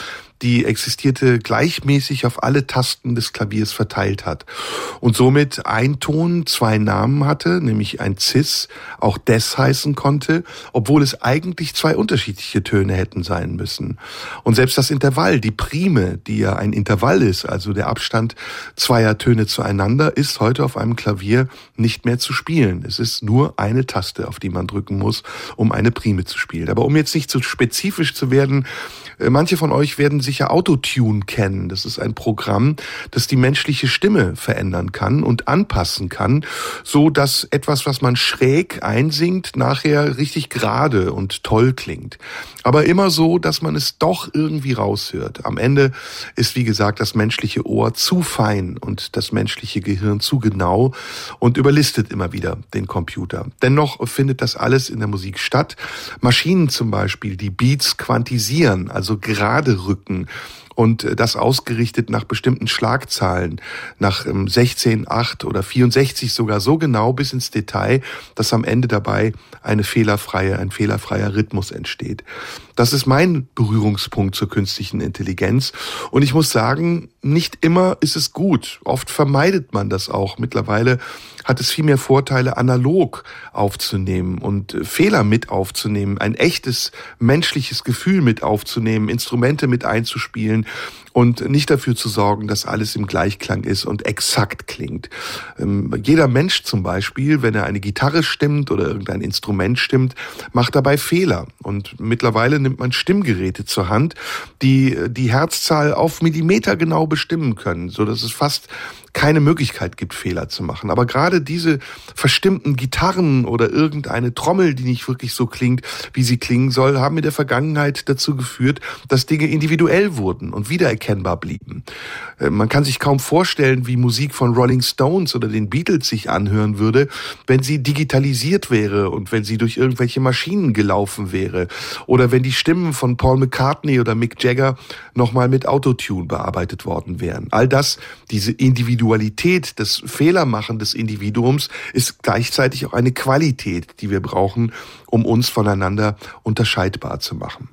die existierte, gleichmäßig auf alle Tasten des Klaviers verteilt hat. Und somit ein Ton zwei Namen hatte, nämlich ein Cis auch des heißen konnte, obwohl es eigentlich zwei unterschiedliche Töne hätten sein müssen. Und selbst das Intervall, die Prime, die ja ein Intervall ist, also der Abstand zweier Töne zueinander, ist heute auf einem Klavier nicht mehr zu spielen. Es ist nur eine Taste, auf die man drücken muss, um eine Prime zu spielen. Aber um jetzt nicht zu spezifisch zu werden, äh, manche von euch werden sicher Autotune kennen. Das ist ein Programm, das die menschliche Stimme verändern kann und anpassen kann, so dass etwas, was man schräg einsingt, nachher richtig gerade und toll klingt. Aber immer so, dass man es doch irgendwie raushört. Am Ende ist, wie gesagt, das menschliche Ohr zu fein und das menschliche Gehirn zu genau und überlistet immer wieder den Computer. Dennoch findet das alles in der Musik statt. Maschinen zum Beispiel, die Beats quantisieren, also gerade rücken und äh, das ausgerichtet nach bestimmten Schlagzahlen, nach 16, 8 oder 64 sogar so genau bis ins Detail, dass am Ende dabei eine fehlerfreie, ein fehlerfreier Rhythmus entsteht. Das ist mein Berührungspunkt zur künstlichen Intelligenz. Und ich muss sagen, nicht immer ist es gut. Oft vermeidet man das auch. Mittlerweile hat es viel mehr Vorteile, analog aufzunehmen und Fehler mit aufzunehmen, ein echtes menschliches Gefühl mit aufzunehmen, Instrumente mit einzuspielen und nicht dafür zu sorgen, dass alles im Gleichklang ist und exakt klingt. Ähm, jeder Mensch zum Beispiel, wenn er eine Gitarre stimmt oder irgendein Instrument stimmt, macht dabei Fehler. Und mittlerweile nimmt man Stimmgeräte zur Hand, die die Herzzahl auf Millimeter genau bestimmen können, so dass es fast keine Möglichkeit gibt, Fehler zu machen. Aber gerade diese verstimmten Gitarren oder irgendeine Trommel, die nicht wirklich so klingt, wie sie klingen soll, haben in der Vergangenheit dazu geführt, dass Dinge individuell wurden und wiedererkennbar blieben. Äh, man kann sich kaum vorstellen, wie Musik von Rolling Stones oder den Beatles sich anhören würde, wenn sie digitalisiert wäre und wenn sie durch irgendwelche Maschinen gelaufen wäre oder wenn die Stimmen von Paul McCartney oder Mick Jagger nochmal mit Autotune bearbeitet worden wären. All das, diese Individualität Individualität, das Fehlermachen des Individuums ist gleichzeitig auch eine Qualität, die wir brauchen, um uns voneinander unterscheidbar zu machen.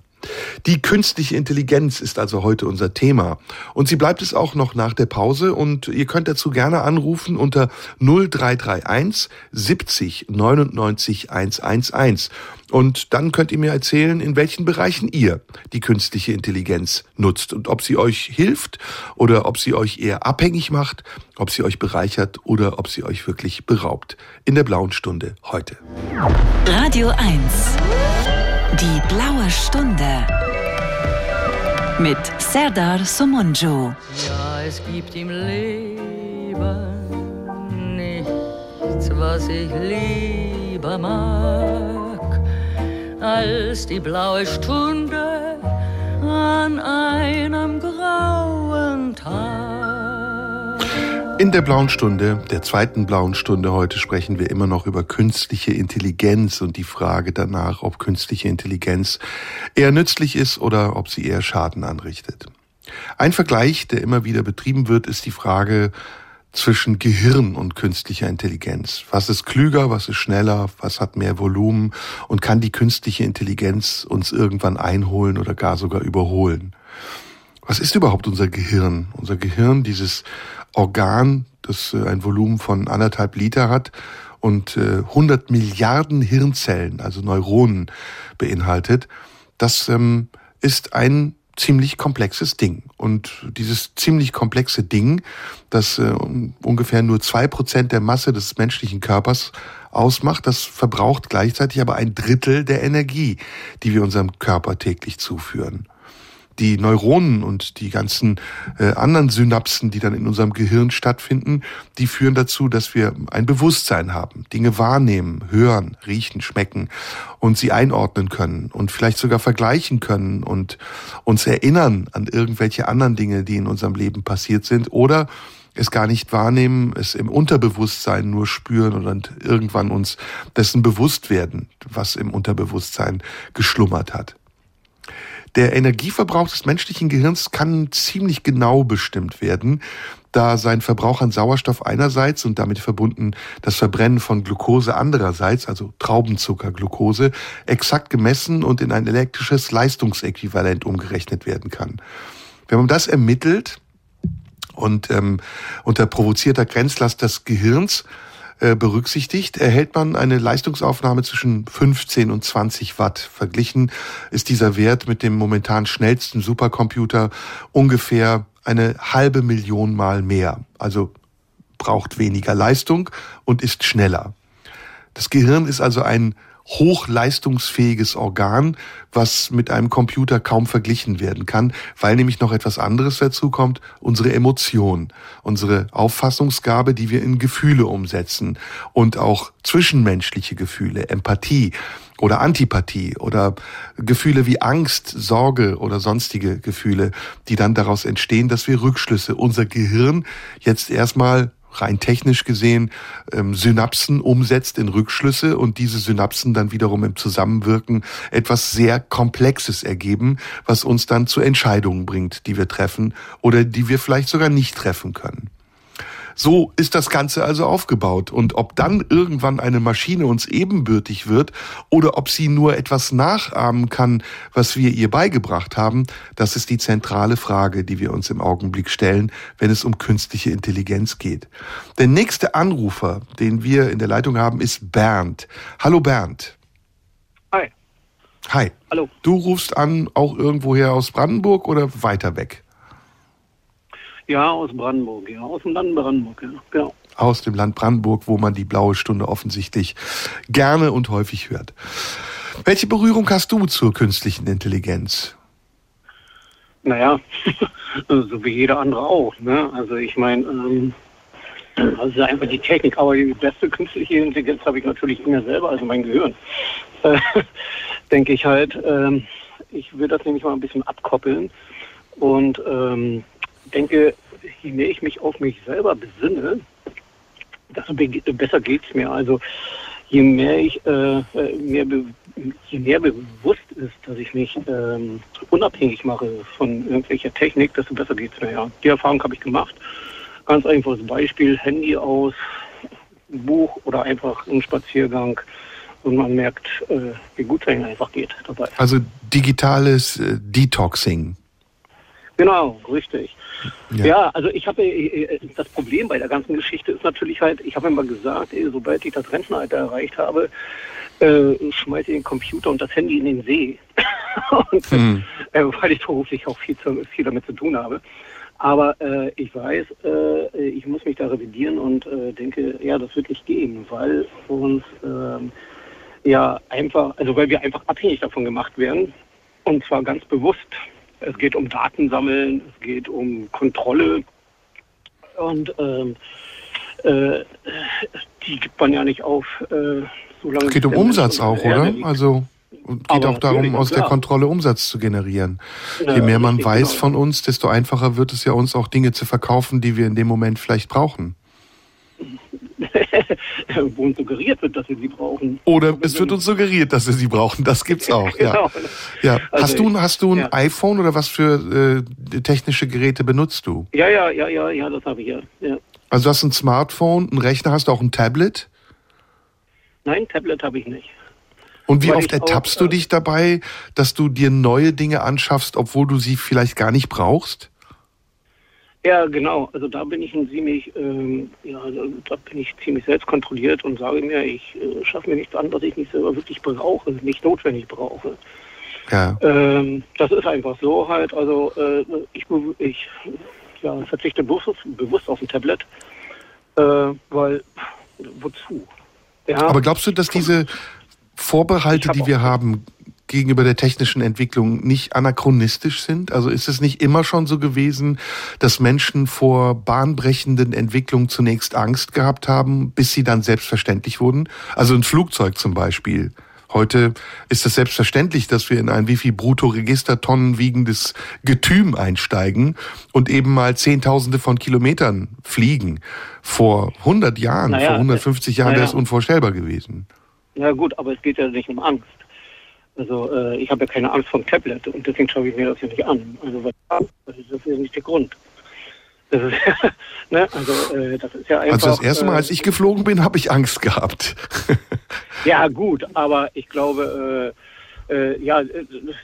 Die künstliche Intelligenz ist also heute unser Thema. Und sie bleibt es auch noch nach der Pause. Und ihr könnt dazu gerne anrufen unter 0331 70 99 111. Und dann könnt ihr mir erzählen, in welchen Bereichen ihr die künstliche Intelligenz nutzt und ob sie euch hilft oder ob sie euch eher abhängig macht, ob sie euch bereichert oder ob sie euch wirklich beraubt. In der blauen Stunde heute. Radio 1. Die blaue Stunde. Mit Serdar Somunjo. Ja, es gibt im Leben nichts, was ich lieber mag, als die blaue Stunde an einem grauen Tag. In der blauen Stunde, der zweiten blauen Stunde heute, sprechen wir immer noch über künstliche Intelligenz und die Frage danach, ob künstliche Intelligenz eher nützlich ist oder ob sie eher Schaden anrichtet. Ein Vergleich, der immer wieder betrieben wird, ist die Frage zwischen Gehirn und künstlicher Intelligenz. Was ist klüger, was ist schneller, was hat mehr Volumen und kann die künstliche Intelligenz uns irgendwann einholen oder gar sogar überholen? Was ist überhaupt unser Gehirn? Unser Gehirn, dieses Organ, das äh, ein Volumen von anderthalb Liter hat und 100 äh, Milliarden Hirnzellen, also Neuronen beinhaltet, das ähm, ist ein ziemlich komplexes Ding. Und dieses ziemlich komplexe Ding, das äh, ungefähr nur zwei Prozent der Masse des menschlichen Körpers ausmacht, das verbraucht gleichzeitig aber ein Drittel der Energie, die wir unserem Körper täglich zuführen die Neuronen und die ganzen äh, anderen Synapsen, die dann in unserem Gehirn stattfinden, die führen dazu, dass wir ein Bewusstsein haben, Dinge wahrnehmen, hören, riechen, schmecken und sie einordnen können und vielleicht sogar vergleichen können und uns erinnern an irgendwelche anderen Dinge, die in unserem Leben passiert sind oder es gar nicht wahrnehmen, es im Unterbewusstsein nur spüren und irgendwann uns dessen bewusst werden, was im Unterbewusstsein geschlummert hat. Der Energieverbrauch des menschlichen Gehirns kann ziemlich genau bestimmt werden, da sein Verbrauch an Sauerstoff einerseits und damit verbunden das Verbrennen von Glucose andererseits, also Traubenzuckerglucose, exakt gemessen und in ein elektrisches Leistungsäquivalent umgerechnet werden kann. Wenn man das ermittelt und ähm, unter provozierter Grenzlast des Gehirns berücksichtigt, erhält man eine Leistungsaufnahme zwischen 15 und 20 Watt. Verglichen ist dieser Wert mit dem momentan schnellsten Supercomputer ungefähr eine halbe Million Mal mehr. Also braucht weniger Leistung und ist schneller. Das Gehirn ist also ein hochleistungsfähiges Organ, was mit einem Computer kaum verglichen werden kann, weil nämlich noch etwas anderes dazu kommt, unsere Emotion, unsere Auffassungsgabe, die wir in Gefühle umsetzen und auch zwischenmenschliche Gefühle, Empathie oder Antipathie oder Gefühle wie Angst, Sorge oder sonstige Gefühle, die dann daraus entstehen, dass wir Rückschlüsse, unser Gehirn jetzt erstmal rein technisch gesehen ähm, Synapsen umsetzt in Rückschlüsse und diese Synapsen dann wiederum im Zusammenwirken etwas sehr Komplexes ergeben, was uns dann zu Entscheidungen bringt, die wir treffen oder die wir vielleicht sogar nicht treffen können. So ist das Ganze also aufgebaut. Und ob dann irgendwann eine Maschine uns ebenbürtig wird oder ob sie nur etwas nachahmen kann, was wir ihr beigebracht haben, das ist die zentrale Frage, die wir uns im Augenblick stellen, wenn es um künstliche Intelligenz geht. Der nächste Anrufer, den wir in der Leitung haben, ist Bernd. Hallo Bernd. Hi. Hi. Hallo. Du rufst an, auch irgendwoher aus Brandenburg oder weiter weg? Ja, aus Brandenburg, ja, aus dem Land Brandenburg, ja, genau. Aus dem Land Brandenburg, wo man die blaue Stunde offensichtlich gerne und häufig hört. Welche Berührung hast du zur künstlichen Intelligenz? Naja, so wie jeder andere auch. Ne? Also ich meine, ähm, also einfach die Technik, aber die beste künstliche Intelligenz habe ich natürlich in mir selber, also mein Gehirn. Äh, denke ich halt, ähm, ich will das nämlich mal ein bisschen abkoppeln und ähm, denke, je mehr ich mich auf mich selber besinne, desto besser geht es mir. Also je mehr ich äh, mehr je mehr bewusst ist, dass ich mich ähm, unabhängig mache von irgendwelcher Technik, desto besser geht es mir. Ja. Die Erfahrung habe ich gemacht. Ganz einfaches Beispiel, Handy aus, Buch oder einfach ein Spaziergang und man merkt, äh, wie gut es einfach geht dabei. Also digitales äh, Detoxing. Genau, richtig. Ja, ja also ich habe äh, äh, das Problem bei der ganzen Geschichte ist natürlich halt, ich habe immer gesagt, ey, sobald ich das Rentenalter erreicht habe, äh, schmeiße ich den Computer und das Handy in den See. und, hm. äh, weil ich beruflich auch viel, zu, viel damit zu tun habe. Aber äh, ich weiß, äh, ich muss mich da revidieren und äh, denke, ja, das wird nicht gehen, weil uns ähm, ja einfach, also weil wir einfach abhängig davon gemacht werden und zwar ganz bewusst. Es geht um Datensammeln, es geht um Kontrolle. Und ähm, äh, die gibt man ja nicht auf. Äh, solange es geht um Umsatz auch, oder? Also und geht auch darum, aus klar. der Kontrolle Umsatz zu generieren. Ja, Je mehr man weiß genau. von uns, desto einfacher wird es ja uns auch Dinge zu verkaufen, die wir in dem Moment vielleicht brauchen. Wo uns suggeriert wird, dass wir sie brauchen. Oder es wird uns suggeriert, dass wir sie brauchen. Das gibt's auch. genau. Ja. ja. Also hast du hast du ein ja. iPhone oder was für äh, technische Geräte benutzt du? Ja, ja, ja, ja, ja, das habe ich ja. ja. Also du hast ein Smartphone, ein Rechner, hast du auch ein Tablet? Nein, Tablet habe ich nicht. Und wie Weil oft ertappst auch, du äh, dich dabei, dass du dir neue Dinge anschaffst, obwohl du sie vielleicht gar nicht brauchst? Ja, genau. Also da bin ich ein ziemlich, ähm, ja, da bin ich ziemlich selbstkontrolliert und sage mir, ich äh, schaffe mir nichts an, was ich nicht selber wirklich brauche, nicht notwendig brauche. Ja. Ähm, das ist einfach so halt. Also äh, ich, ich ja, verzichte bewusst, bewusst auf ein Tablet, äh, weil wozu? Ja, Aber glaubst du, dass diese Vorbehalte, die wir haben gegenüber der technischen Entwicklung nicht anachronistisch sind? Also ist es nicht immer schon so gewesen, dass Menschen vor bahnbrechenden Entwicklungen zunächst Angst gehabt haben, bis sie dann selbstverständlich wurden? Also ein Flugzeug zum Beispiel. Heute ist es selbstverständlich, dass wir in ein wie viel Bruttoregistertonnen wiegendes Getüm einsteigen und eben mal Zehntausende von Kilometern fliegen. Vor 100 Jahren, naja, vor 150 Jahren naja. wäre es unvorstellbar gewesen. Ja gut, aber es geht ja nicht um Angst. Also äh, ich habe ja keine Angst vom Tablet und deswegen schaue ich mir das ja nicht an. Also was, das ist ja nicht der Grund. Das ist, ne? also, äh, das ist ja einfach, also das erste Mal, als ich geflogen bin, habe ich Angst gehabt. ja gut, aber ich glaube, äh, äh, ja,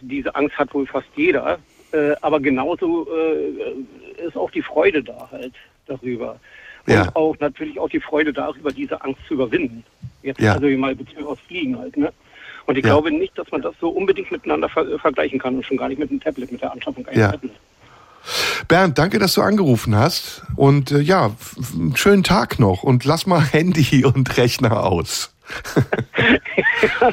diese Angst hat wohl fast jeder. Äh, aber genauso äh, ist auch die Freude da halt darüber. Und ja. auch natürlich auch die Freude darüber, diese Angst zu überwinden. Jetzt ja. also mal beziehungsweise aus Fliegen halt, ne? Und ich ja. glaube nicht, dass man das so unbedingt miteinander ver vergleichen kann und schon gar nicht mit einem Tablet, mit der Anschaffung eines ja. Tablets. Bernd, danke, dass du angerufen hast. Und äh, ja, einen schönen Tag noch und lass mal Handy und Rechner aus. ja,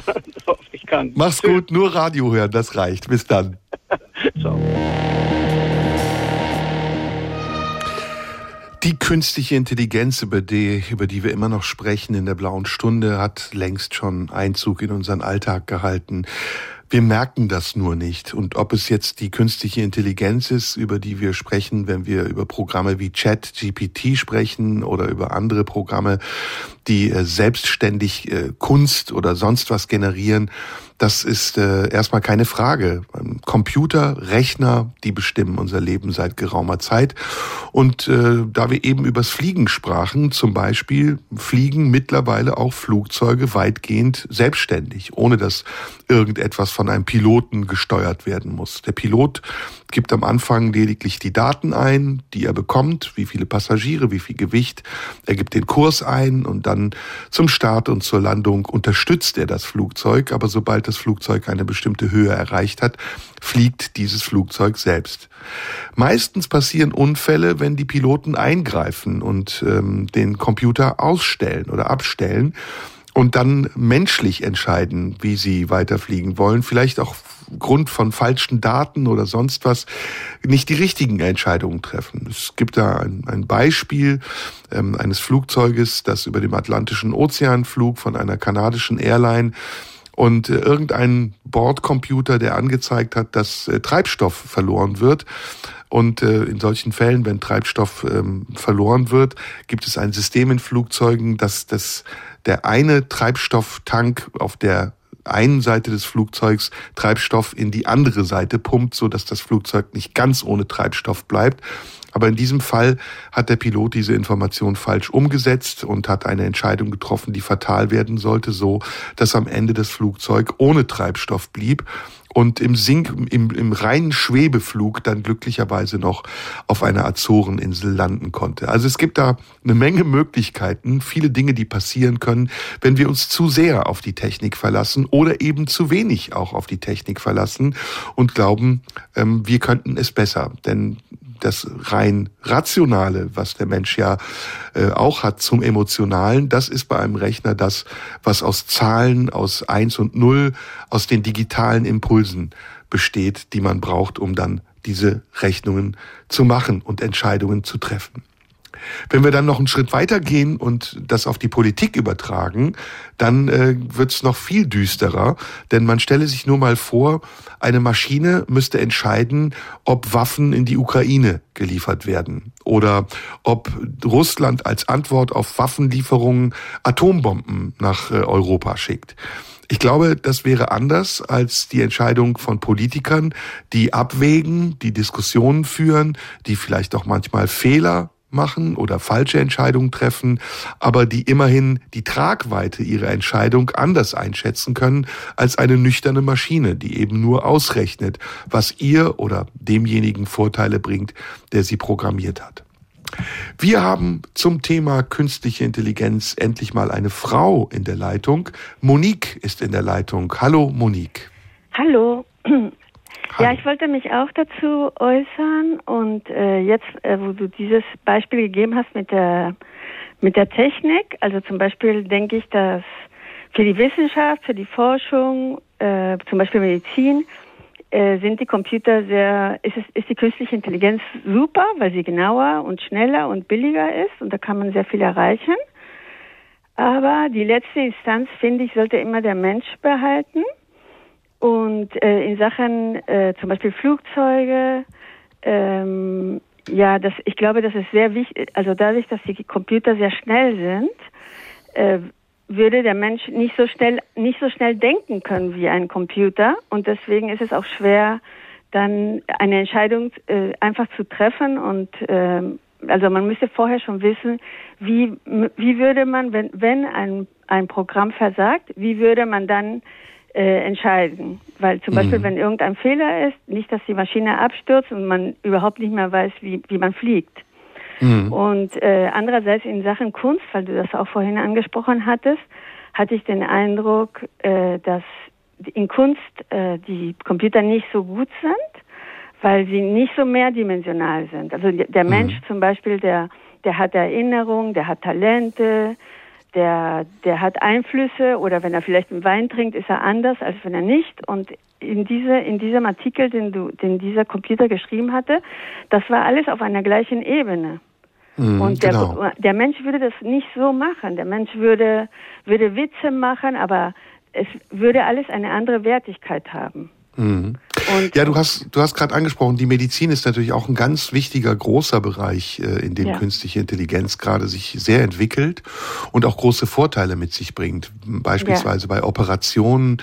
ich kann. Mach's Tschüss. gut, nur Radio hören, das reicht. Bis dann. Ciao. Die künstliche Intelligenz, über die, über die wir immer noch sprechen in der blauen Stunde, hat längst schon Einzug in unseren Alltag gehalten. Wir merken das nur nicht. Und ob es jetzt die künstliche Intelligenz ist, über die wir sprechen, wenn wir über Programme wie Chat, GPT sprechen oder über andere Programme, die äh, selbstständig äh, Kunst oder sonst was generieren, das ist äh, erstmal keine Frage. Computer, Rechner, die bestimmen unser Leben seit geraumer Zeit. Und äh, da wir eben übers Fliegen sprachen, zum Beispiel fliegen mittlerweile auch Flugzeuge weitgehend selbstständig, ohne dass irgendetwas von einem Piloten gesteuert werden muss. Der Pilot gibt am Anfang lediglich die Daten ein, die er bekommt, wie viele Passagiere, wie viel Gewicht. Er gibt den Kurs ein und dann zum Start und zur Landung unterstützt er das Flugzeug. Aber sobald das Flugzeug eine bestimmte Höhe erreicht hat, fliegt dieses Flugzeug selbst. Meistens passieren Unfälle, wenn die Piloten eingreifen und ähm, den Computer ausstellen oder abstellen und dann menschlich entscheiden, wie sie weiterfliegen wollen, vielleicht auch Grund von falschen Daten oder sonst was nicht die richtigen Entscheidungen treffen. Es gibt da ein, ein Beispiel ähm, eines Flugzeuges, das über dem Atlantischen Ozean flog von einer kanadischen Airline und äh, irgendein Bordcomputer, der angezeigt hat, dass äh, Treibstoff verloren wird. Und äh, in solchen Fällen, wenn Treibstoff ähm, verloren wird, gibt es ein System in Flugzeugen, dass das der eine Treibstofftank auf der einen Seite des Flugzeugs Treibstoff in die andere Seite pumpt, so dass das Flugzeug nicht ganz ohne Treibstoff bleibt. Aber in diesem Fall hat der Pilot diese Information falsch umgesetzt und hat eine Entscheidung getroffen, die fatal werden sollte, so dass am Ende das Flugzeug ohne Treibstoff blieb und im Sink, im, im reinen Schwebeflug dann glücklicherweise noch auf einer Azoreninsel landen konnte. Also es gibt da eine Menge Möglichkeiten, viele Dinge, die passieren können, wenn wir uns zu sehr auf die Technik verlassen oder eben zu wenig auch auf die Technik verlassen und glauben, ähm, wir könnten es besser. Denn das rein Rationale, was der Mensch ja äh, auch hat zum Emotionalen, das ist bei einem Rechner das, was aus Zahlen, aus eins und null, aus den digitalen Impulsen besteht, die man braucht, um dann diese Rechnungen zu machen und Entscheidungen zu treffen. Wenn wir dann noch einen Schritt weiter gehen und das auf die Politik übertragen, dann äh, wird es noch viel düsterer. Denn man stelle sich nur mal vor, eine Maschine müsste entscheiden, ob Waffen in die Ukraine geliefert werden oder ob Russland als Antwort auf Waffenlieferungen Atombomben nach äh, Europa schickt. Ich glaube, das wäre anders als die Entscheidung von Politikern, die abwägen, die Diskussionen führen, die vielleicht auch manchmal Fehler machen oder falsche Entscheidungen treffen, aber die immerhin die Tragweite ihrer Entscheidung anders einschätzen können als eine nüchterne Maschine, die eben nur ausrechnet, was ihr oder demjenigen Vorteile bringt, der sie programmiert hat. Wir haben zum Thema künstliche Intelligenz endlich mal eine Frau in der Leitung. Monique ist in der Leitung. Hallo Monique. Hallo. Ja, ich wollte mich auch dazu äußern und äh, jetzt, äh, wo du dieses Beispiel gegeben hast mit der mit der Technik, also zum Beispiel denke ich, dass für die Wissenschaft, für die Forschung, äh, zum Beispiel Medizin, äh, sind die Computer sehr, ist, es, ist die künstliche Intelligenz super, weil sie genauer und schneller und billiger ist und da kann man sehr viel erreichen. Aber die letzte Instanz, finde ich, sollte immer der Mensch behalten. Und äh, in Sachen äh, zum Beispiel Flugzeuge, ähm, ja, das, ich glaube, das ist sehr wichtig. Also dadurch, dass die Computer sehr schnell sind, äh, würde der Mensch nicht so schnell nicht so schnell denken können wie ein Computer und deswegen ist es auch schwer dann eine Entscheidung äh, einfach zu treffen und äh, also man müsste vorher schon wissen wie wie würde man wenn wenn ein ein Programm versagt wie würde man dann äh, entscheiden weil zum mhm. Beispiel wenn irgendein Fehler ist nicht dass die Maschine abstürzt und man überhaupt nicht mehr weiß wie wie man fliegt Mhm. Und äh, andererseits in Sachen Kunst, weil du das auch vorhin angesprochen hattest, hatte ich den Eindruck, äh, dass in Kunst äh, die Computer nicht so gut sind, weil sie nicht so mehrdimensional sind. Also der mhm. Mensch zum Beispiel, der, der hat Erinnerung, der hat Talente, der, der hat Einflüsse oder wenn er vielleicht einen Wein trinkt, ist er anders, als wenn er nicht. Und in, diese, in diesem Artikel, den, du, den dieser Computer geschrieben hatte, das war alles auf einer gleichen Ebene. Mm, und der, genau. der Mensch würde das nicht so machen. Der Mensch würde, würde Witze machen, aber es würde alles eine andere Wertigkeit haben. Mhm. ja, du hast, du hast gerade angesprochen, die Medizin ist natürlich auch ein ganz wichtiger, großer Bereich, äh, in dem ja. künstliche Intelligenz gerade sich sehr entwickelt und auch große Vorteile mit sich bringt. Beispielsweise ja. bei Operationen.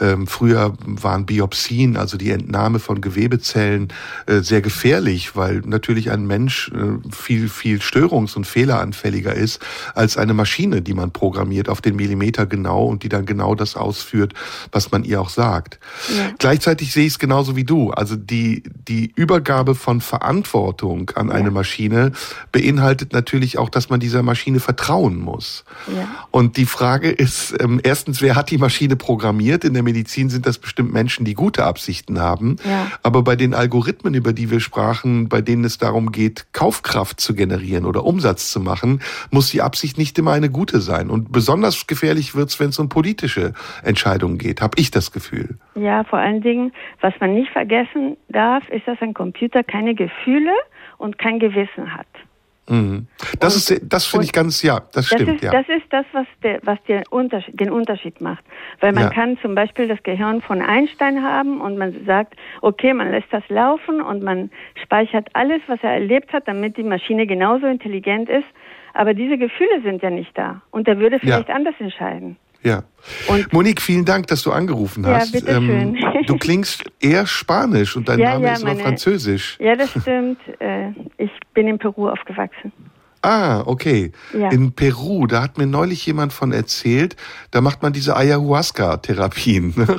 Ähm, früher waren Biopsien, also die Entnahme von Gewebezellen, äh, sehr gefährlich, weil natürlich ein Mensch äh, viel, viel störungs- und fehleranfälliger ist als eine Maschine, die man programmiert auf den Millimeter genau und die dann genau das ausführt, was man ihr auch sagt. Ja gleichzeitig sehe ich es genauso wie du. Also die, die Übergabe von Verantwortung an eine Maschine beinhaltet natürlich auch, dass man dieser Maschine vertrauen muss. Ja. Und die Frage ist, ähm, erstens, wer hat die Maschine programmiert? In der Medizin sind das bestimmt Menschen, die gute Absichten haben. Ja. Aber bei den Algorithmen, über die wir sprachen, bei denen es darum geht, Kaufkraft zu generieren oder Umsatz zu machen, muss die Absicht nicht immer eine gute sein. Und besonders gefährlich wird es, wenn es um politische Entscheidungen geht, habe ich das Gefühl. Ja, vor allen Dingen, was man nicht vergessen darf, ist, dass ein Computer keine Gefühle und kein Gewissen hat. Mhm. Das und, ist, das finde ich ganz, ja, das, das stimmt. Ist, ja. Das ist das, was, der, was der Unterschied, den Unterschied macht. Weil man ja. kann zum Beispiel das Gehirn von Einstein haben und man sagt, okay, man lässt das laufen und man speichert alles, was er erlebt hat, damit die Maschine genauso intelligent ist. Aber diese Gefühle sind ja nicht da. Und er würde vielleicht ja. anders entscheiden. Ja. Und Monique, vielen Dank, dass du angerufen hast. Ja, bitte schön. Ähm, du klingst eher Spanisch und dein ja, Name ja, ist meine, aber Französisch. Ja, das stimmt. Äh, ich bin in Peru aufgewachsen. Ah, okay. Ja. In Peru, da hat mir neulich jemand von erzählt, da macht man diese Ayahuasca-Therapien. Ne?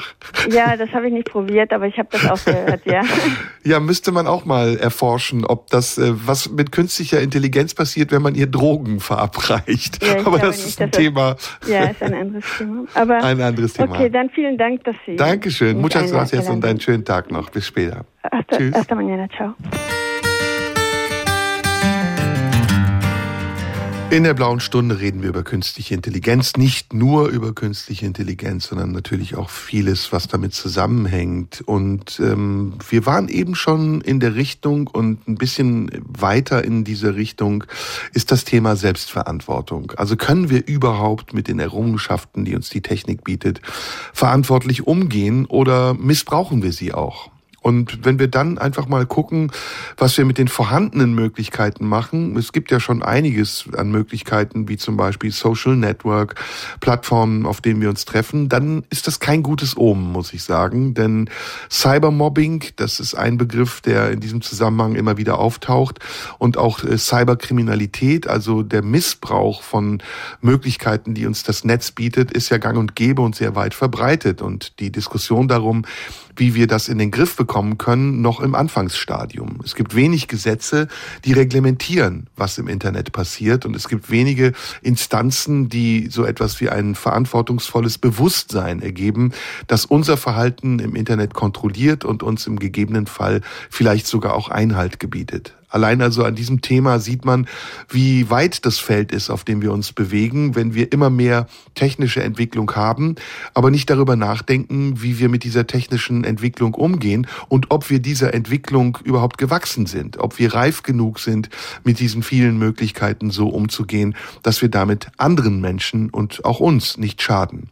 Ja, das habe ich nicht probiert, aber ich habe das auch gehört, ja. Ja, müsste man auch mal erforschen, ob das, äh, was mit künstlicher Intelligenz passiert, wenn man ihr Drogen verabreicht. Ja, aber das nicht, ist ein Thema. ja, ist ein anderes Thema. Aber ein anderes Thema. Okay, dann vielen Dank, dass Sie. Dankeschön. Muchas gracias und einen schönen Tag noch. Bis später. Hasta, Tschüss. Hasta mañana. Ciao. In der blauen Stunde reden wir über künstliche Intelligenz. Nicht nur über künstliche Intelligenz, sondern natürlich auch vieles, was damit zusammenhängt. Und ähm, wir waren eben schon in der Richtung und ein bisschen weiter in diese Richtung ist das Thema Selbstverantwortung. Also können wir überhaupt mit den Errungenschaften, die uns die Technik bietet, verantwortlich umgehen oder missbrauchen wir sie auch? Und wenn wir dann einfach mal gucken, was wir mit den vorhandenen Möglichkeiten machen, es gibt ja schon einiges an Möglichkeiten, wie zum Beispiel Social Network, Plattformen, auf denen wir uns treffen, dann ist das kein gutes Omen, muss ich sagen. Denn Cybermobbing, das ist ein Begriff, der in diesem Zusammenhang immer wieder auftaucht. Und auch äh, Cyberkriminalität, also der Missbrauch von Möglichkeiten, die uns das Netz bietet, ist ja gang und gäbe und sehr weit verbreitet. Und die Diskussion darum, wie wir das in den Griff bekommen können, noch im Anfangsstadium. Es gibt wenig Gesetze, die reglementieren, was im Internet passiert. Und es gibt wenige Instanzen, die so etwas wie ein verantwortungsvolles Bewusstsein ergeben, das unser Verhalten im Internet kontrolliert und uns im gegebenen Fall vielleicht sogar auch Einhalt gebietet. Allein also an diesem Thema sieht man, wie weit das Feld ist, auf dem wir uns bewegen, wenn wir immer mehr technische Entwicklung haben, aber nicht darüber nachdenken, wie wir mit dieser technischen Entwicklung umgehen und ob wir dieser Entwicklung überhaupt gewachsen sind, ob wir reif genug sind, mit diesen vielen Möglichkeiten so umzugehen, dass wir damit anderen Menschen und auch uns nicht schaden.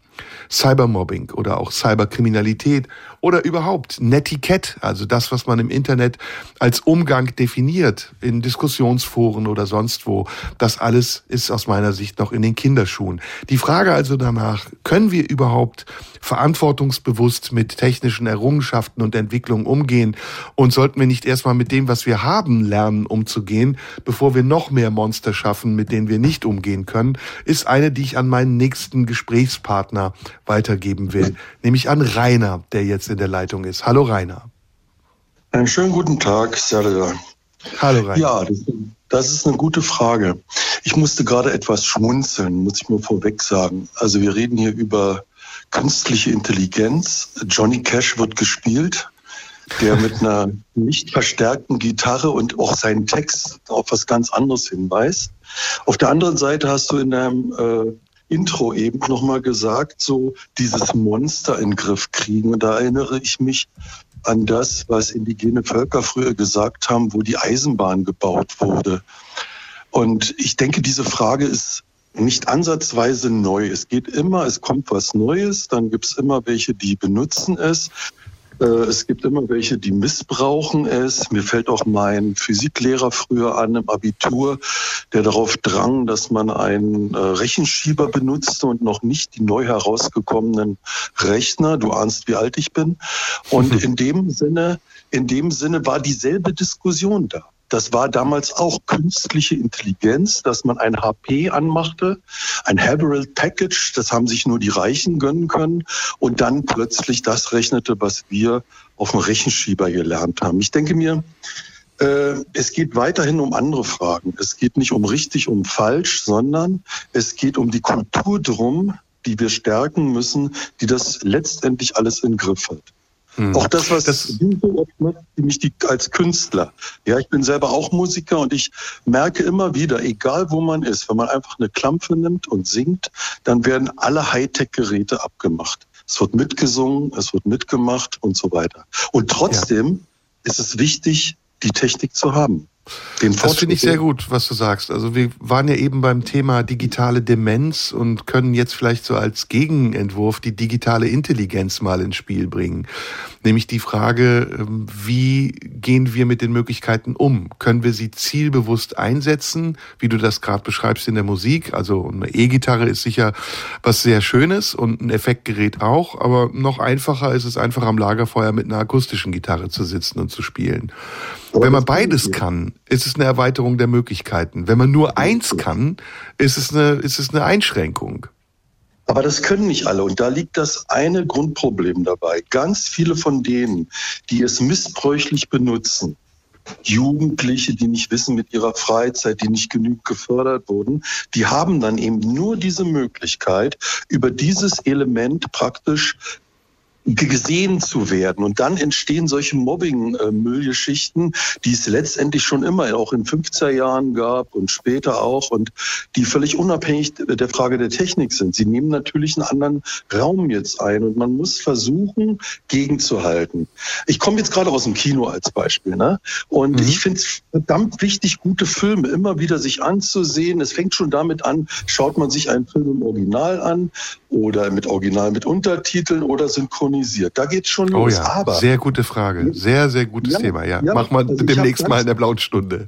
Cybermobbing oder auch Cyberkriminalität oder überhaupt Netiquette, also das, was man im Internet als Umgang definiert, in Diskussionsforen oder sonst wo, das alles ist aus meiner Sicht noch in den Kinderschuhen. Die Frage also danach, können wir überhaupt verantwortungsbewusst mit technischen Errungenschaften und Entwicklungen umgehen und sollten wir nicht erstmal mit dem, was wir haben, lernen umzugehen, bevor wir noch mehr Monster schaffen, mit denen wir nicht umgehen können, ist eine, die ich an meinen nächsten Gesprächspartner weitergeben will, nämlich an Rainer, der jetzt in der Leitung ist. Hallo Rainer. Einen schönen guten Tag, Serda. Hallo Rainer. Ja, das, ist eine gute Frage. Ich musste gerade etwas schmunzeln, muss ich mir vorweg sagen. Also wir reden hier über künstliche Intelligenz. Johnny Cash wird gespielt, der mit einer nicht verstärkten Gitarre und auch seinen Text auf was ganz anderes hinweist. Auf der anderen Seite hast du in deinem äh, Intro eben nochmal gesagt, so dieses Monster in den Griff kriegen. Und da erinnere ich mich an das, was indigene Völker früher gesagt haben, wo die Eisenbahn gebaut wurde. Und ich denke, diese Frage ist nicht ansatzweise neu. Es geht immer, es kommt was Neues, dann gibt es immer welche, die benutzen es. Äh, es gibt immer welche, die missbrauchen es. Mir fällt auch mein Physiklehrer früher an im Abitur, der darauf drang, dass man einen äh, Rechenschieber benutzte und noch nicht die neu herausgekommenen Rechner. Du ahnst, wie alt ich bin. Und in dem Sinne, in dem Sinne war dieselbe Diskussion da. Das war damals auch künstliche Intelligenz, dass man ein HP anmachte, ein Haberald Package, das haben sich nur die Reichen gönnen können und dann plötzlich das rechnete, was wir auf dem Rechenschieber gelernt haben. Ich denke mir, äh, es geht weiterhin um andere Fragen. Es geht nicht um richtig, um falsch, sondern es geht um die Kultur drum, die wir stärken müssen, die das letztendlich alles in Griff hat. Mhm. Auch das, was das, so oft machst, nämlich die, als Künstler. Ja, ich bin selber auch Musiker und ich merke immer wieder, egal wo man ist, wenn man einfach eine Klampfe nimmt und singt, dann werden alle Hightech-Geräte abgemacht. Es wird mitgesungen, es wird mitgemacht und so weiter. Und trotzdem ja. ist es wichtig, die Technik zu haben. Den das finde ich sehr gut, was du sagst. Also wir waren ja eben beim Thema digitale Demenz und können jetzt vielleicht so als Gegenentwurf die digitale Intelligenz mal ins Spiel bringen. Nämlich die Frage, ähm, wie gehen wir mit den Möglichkeiten um? Können wir sie zielbewusst einsetzen, wie du das gerade beschreibst in der Musik? Also eine E-Gitarre ist sicher was sehr Schönes und ein Effektgerät auch, aber noch einfacher ist es einfach am Lagerfeuer mit einer akustischen Gitarre zu sitzen und zu spielen. Wenn man beides kann, ist es eine Erweiterung der Möglichkeiten. Wenn man nur eins kann, ist es eine, ist es eine Einschränkung. Aber das können nicht alle. Und da liegt das eine Grundproblem dabei. Ganz viele von denen, die es missbräuchlich benutzen, Jugendliche, die nicht wissen mit ihrer Freizeit, die nicht genügend gefördert wurden, die haben dann eben nur diese Möglichkeit, über dieses Element praktisch gesehen zu werden. Und dann entstehen solche Mobbing-Müllgeschichten, die es letztendlich schon immer auch in 50er Jahren gab und später auch und die völlig unabhängig der Frage der Technik sind. Sie nehmen natürlich einen anderen Raum jetzt ein und man muss versuchen, gegenzuhalten. Ich komme jetzt gerade aus dem Kino als Beispiel, ne? Und mhm. ich finde es verdammt wichtig, gute Filme immer wieder sich anzusehen. Es fängt schon damit an, schaut man sich einen Film im Original an oder mit Original mit Untertiteln oder synchronisiert. Da geht's schon oh los. Ja, Aber sehr gute Frage. Sehr, sehr gutes ja, Thema. Ja, ja mach mal also demnächst mal in der blauen Stunde.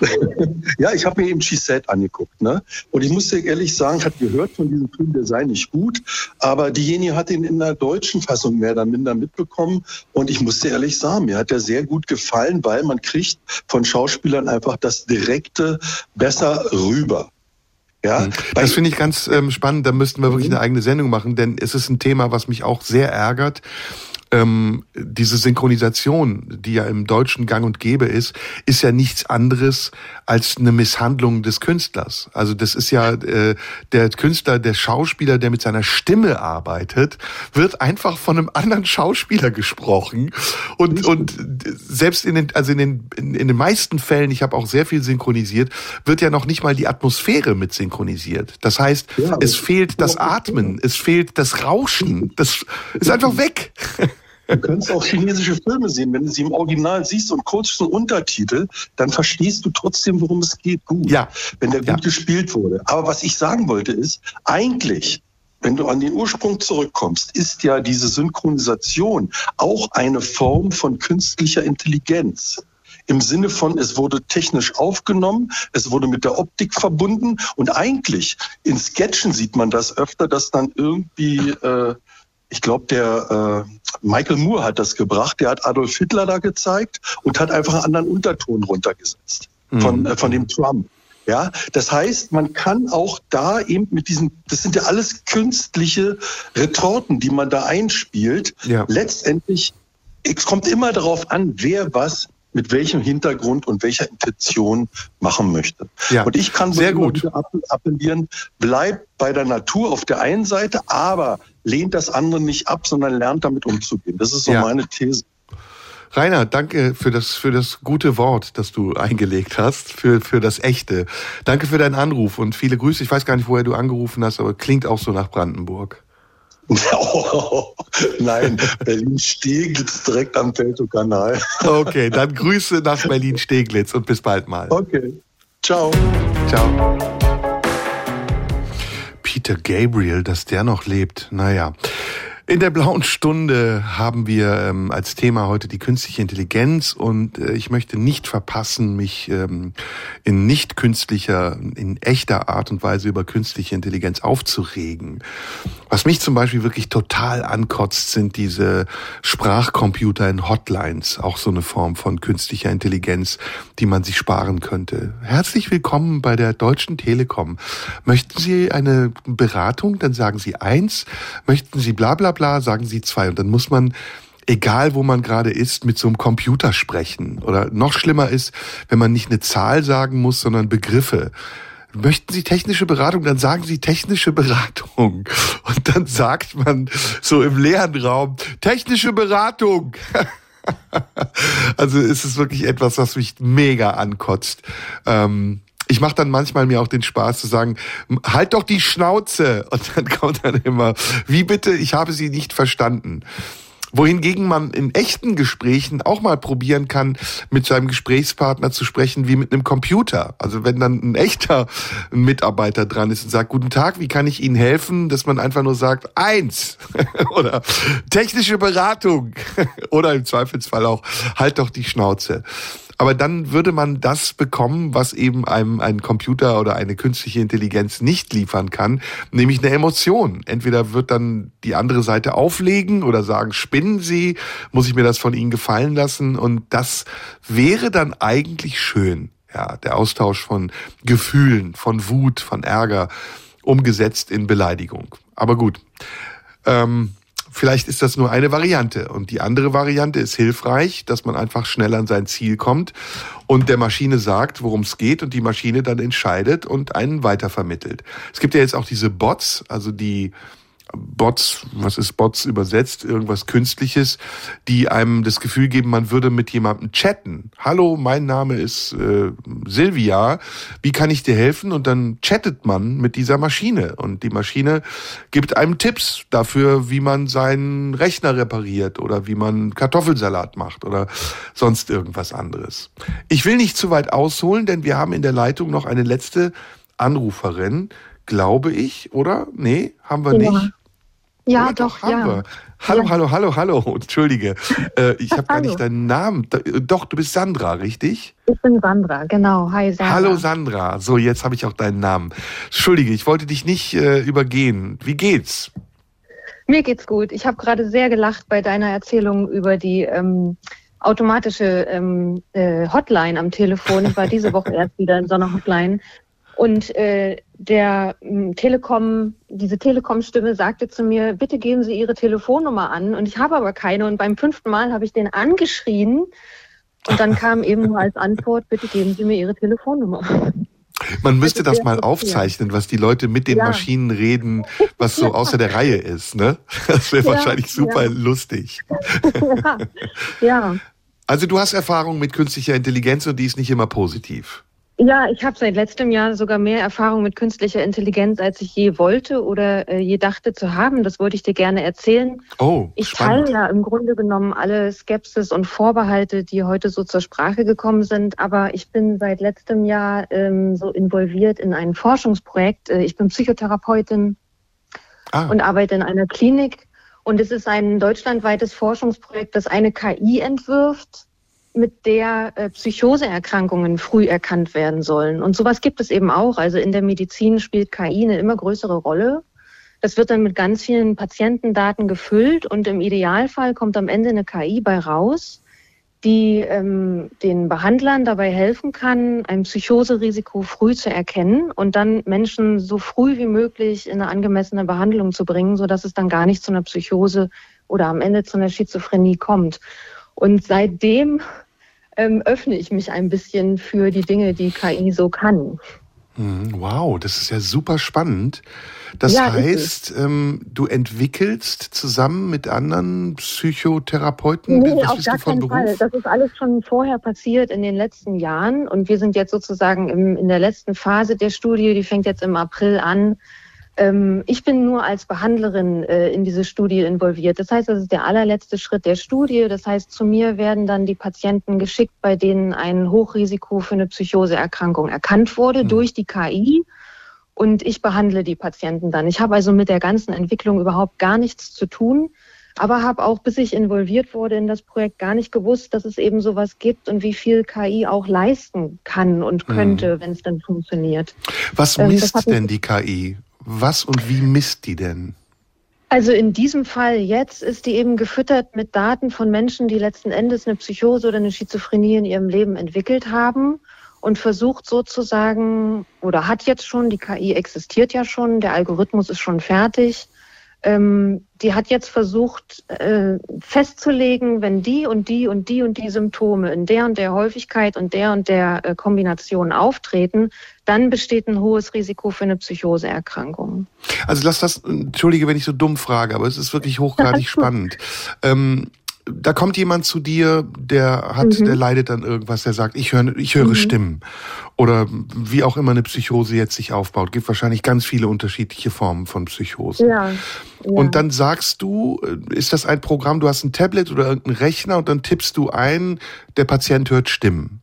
ja, ich habe mir eben Said angeguckt. Ne? Und ich muss dir ehrlich sagen, ich habe gehört von diesem Film, der sei nicht gut, aber diejenige hat ihn in der deutschen Fassung mehr oder minder mitbekommen. Und ich muss dir ehrlich sagen, mir hat er sehr gut gefallen, weil man kriegt von Schauspielern einfach das Direkte besser rüber. Ja, mhm. das finde ich ganz ähm, spannend. Da müssten wir wirklich mhm. eine eigene Sendung machen, denn es ist ein Thema, was mich auch sehr ärgert ähm, diese Synchronisation, die ja im Deutschen gang und gäbe ist, ist ja nichts anderes als eine Misshandlung des Künstlers. Also das ist ja äh, der Künstler, der Schauspieler, der mit seiner Stimme arbeitet, wird einfach von einem anderen Schauspieler gesprochen und und selbst in den also in den in, in den meisten Fällen, ich habe auch sehr viel synchronisiert, wird ja noch nicht mal die Atmosphäre mit synchronisiert. Das heißt, ja, es fehlt das Atmen, es fehlt das Rauschen, das ist einfach weg. Du kannst auch chinesische Filme sehen. Wenn du sie im Original siehst und kurz einen Untertitel, dann verstehst du trotzdem, worum es geht, gut. Ja. Wenn der gut ja. gespielt wurde. Aber was ich sagen wollte ist, eigentlich wenn du an den Ursprung zurückkommst, ist ja diese Synchronisation auch eine Form von künstlicher Intelligenz. Im Sinne von, es wurde technisch aufgenommen, es wurde mit der Optik verbunden und eigentlich in Sketchen sieht man das öfter, dass dann irgendwie äh, ich glaube, der äh, Michael Moore hat das gebracht. Der hat Adolf Hitler da gezeigt und hat einfach einen anderen Unterton runtergesetzt mhm. von, äh, von dem Trump. Ja, das heißt, man kann auch da eben mit diesen, das sind ja alles künstliche Retorten, die man da einspielt. Ja. Letztendlich, es kommt immer darauf an, wer was mit welchem Hintergrund und welcher Intention machen möchte. Ja, und ich kann sehr gut appellieren, bleib bei der Natur auf der einen Seite, aber lehnt das andere nicht ab, sondern lernt damit umzugehen. Das ist so ja. meine These. Rainer, danke für das, für das gute Wort, das du eingelegt hast, für, für das Echte. Danke für deinen Anruf und viele Grüße. Ich weiß gar nicht, woher du angerufen hast, aber klingt auch so nach Brandenburg. Oh, nein, Berlin-Steglitz direkt am Teltow-Kanal. Okay, dann Grüße nach Berlin-Steglitz und bis bald mal. Okay, ciao. Ciao. Peter Gabriel, dass der noch lebt, naja. In der blauen Stunde haben wir ähm, als Thema heute die künstliche Intelligenz und äh, ich möchte nicht verpassen, mich ähm, in nicht künstlicher, in echter Art und Weise über künstliche Intelligenz aufzuregen. Was mich zum Beispiel wirklich total ankotzt, sind diese Sprachcomputer in Hotlines, auch so eine Form von künstlicher Intelligenz, die man sich sparen könnte. Herzlich willkommen bei der Deutschen Telekom. Möchten Sie eine Beratung? Dann sagen Sie eins. Möchten Sie bla bla bla, sagen Sie zwei. Und dann muss man egal wo man gerade ist, mit so einem Computer sprechen. Oder noch schlimmer ist, wenn man nicht eine Zahl sagen muss, sondern Begriffe. Möchten Sie technische Beratung? Dann sagen Sie technische Beratung. Und dann sagt man so im leeren Raum, technische Beratung. also ist es wirklich etwas, was mich mega ankotzt. Ähm, ich mache dann manchmal mir auch den Spaß zu sagen, halt doch die Schnauze. Und dann kommt dann immer, wie bitte, ich habe Sie nicht verstanden wohingegen man in echten Gesprächen auch mal probieren kann, mit seinem Gesprächspartner zu sprechen wie mit einem Computer. Also wenn dann ein echter Mitarbeiter dran ist und sagt, guten Tag, wie kann ich Ihnen helfen? Dass man einfach nur sagt, eins oder technische Beratung oder im Zweifelsfall auch, halt doch die Schnauze. Aber dann würde man das bekommen, was eben einem ein Computer oder eine künstliche Intelligenz nicht liefern kann, nämlich eine Emotion. Entweder wird dann die andere Seite auflegen oder sagen, spinnen Sie, muss ich mir das von Ihnen gefallen lassen? Und das wäre dann eigentlich schön. Ja, der Austausch von Gefühlen, von Wut, von Ärger, umgesetzt in Beleidigung. Aber gut. Ähm, Vielleicht ist das nur eine Variante. Und die andere Variante ist hilfreich, dass man einfach schnell an sein Ziel kommt und der Maschine sagt, worum es geht und die Maschine dann entscheidet und einen weitervermittelt. Es gibt ja jetzt auch diese Bots, also die Bots, was ist Bots übersetzt, irgendwas Künstliches, die einem das Gefühl geben, man würde mit jemandem chatten. Hallo, mein Name ist äh, Silvia, wie kann ich dir helfen? Und dann chattet man mit dieser Maschine und die Maschine gibt einem Tipps dafür, wie man seinen Rechner repariert oder wie man Kartoffelsalat macht oder sonst irgendwas anderes. Ich will nicht zu weit ausholen, denn wir haben in der Leitung noch eine letzte Anruferin, glaube ich, oder? Nee, haben wir ja. nicht. Ja, Oder doch, haben ja. Wir. Hallo, ja. hallo, hallo, hallo. Entschuldige. Äh, ich habe gar nicht deinen Namen. Äh, doch, du bist Sandra, richtig? Ich bin Sandra, genau. Hi, Sandra. Hallo, Sandra. So, jetzt habe ich auch deinen Namen. Entschuldige, ich wollte dich nicht äh, übergehen. Wie geht's? Mir geht's gut. Ich habe gerade sehr gelacht bei deiner Erzählung über die ähm, automatische ähm, äh, Hotline am Telefon. Ich war diese Woche erst wieder in so einer Hotline. Und äh, der äh, Telekom, diese Telekom-Stimme sagte zu mir, bitte geben Sie Ihre Telefonnummer an. Und ich habe aber keine. Und beim fünften Mal habe ich den angeschrien. Und dann kam eben nur als Antwort, bitte geben Sie mir Ihre Telefonnummer. Man müsste das, das mal aufzeichnen, was die Leute mit den ja. Maschinen reden, was so außer der Reihe ist, ne? Das wäre ja, wahrscheinlich super lustig. ja. Also du hast Erfahrung mit künstlicher Intelligenz und die ist nicht immer positiv. Ja, ich habe seit letztem Jahr sogar mehr Erfahrung mit künstlicher Intelligenz, als ich je wollte oder äh, je dachte zu haben. Das wollte ich dir gerne erzählen. Oh, ich teile ja im Grunde genommen alle Skepsis und Vorbehalte, die heute so zur Sprache gekommen sind. Aber ich bin seit letztem Jahr ähm, so involviert in ein Forschungsprojekt. Äh, ich bin Psychotherapeutin ah. und arbeite in einer Klinik. Und es ist ein deutschlandweites Forschungsprojekt, das eine KI entwirft, mit der äh, Psychoseerkrankungen früh erkannt werden sollen. Und sowas gibt es eben auch. Also in der Medizin spielt KI eine immer größere Rolle. Das wird dann mit ganz vielen Patientendaten gefüllt und im Idealfall kommt am Ende eine KI bei raus, die ähm, den Behandlern dabei helfen kann, ein Psychoserisiko früh zu erkennen und dann Menschen so früh wie möglich in eine angemessene Behandlung zu bringen, sodass es dann gar nicht zu einer Psychose oder am Ende zu einer Schizophrenie kommt. Und seitdem ähm, öffne ich mich ein bisschen für die Dinge, die KI so kann. Hm, wow, das ist ja super spannend. Das ja, heißt, ähm, du entwickelst zusammen mit anderen Psychotherapeuten? Nee, Was auf gar keinen Fall. Das ist alles schon vorher passiert in den letzten Jahren und wir sind jetzt sozusagen im, in der letzten Phase der Studie, die fängt jetzt im April an, ich bin nur als Behandlerin äh, in diese Studie involviert. Das heißt, das ist der allerletzte Schritt der Studie. Das heißt, zu mir werden dann die Patienten geschickt, bei denen ein Hochrisiko für eine Psychoseerkrankung erkannt wurde mhm. durch die KI. Und ich behandle die Patienten dann. Ich habe also mit der ganzen Entwicklung überhaupt gar nichts zu tun aber habe auch, bis ich involviert wurde in das Projekt, gar nicht gewusst, dass es eben sowas gibt und wie viel KI auch leisten kann und mhm. könnte, mhm. wenn es dann funktioniert. Was ähm, misst denn die KI? Was und wie misst die denn? Also in diesem Fall jetzt ist die eben gefüttert mit Daten von Menschen, die letzten Endes eine Psychose oder eine Schizophrenie in ihrem Leben entwickelt haben und versucht sozusagen oder hat jetzt schon, die KI existiert ja schon, der Algorithmus ist schon fertig, ähm, die hat jetzt versucht äh, festzulegen, wenn die und die und die und die Symptome in der und der Häufigkeit und der und der äh, Kombination auftreten, dann besteht ein hohes Risiko für eine Psychoseerkrankung. Also lass das, entschuldige, wenn ich so dumm frage, aber es ist wirklich hochgradig spannend. Ähm, da kommt jemand zu dir, der hat, mhm. der leidet dann irgendwas, der sagt, ich höre, ich höre mhm. Stimmen. Oder wie auch immer eine Psychose jetzt sich aufbaut. Gibt wahrscheinlich ganz viele unterschiedliche Formen von Psychosen. Ja, ja. Und dann sagst du, äh, ist das ein Programm, du hast ein Tablet oder irgendeinen Rechner und dann tippst du ein, der Patient hört Stimmen.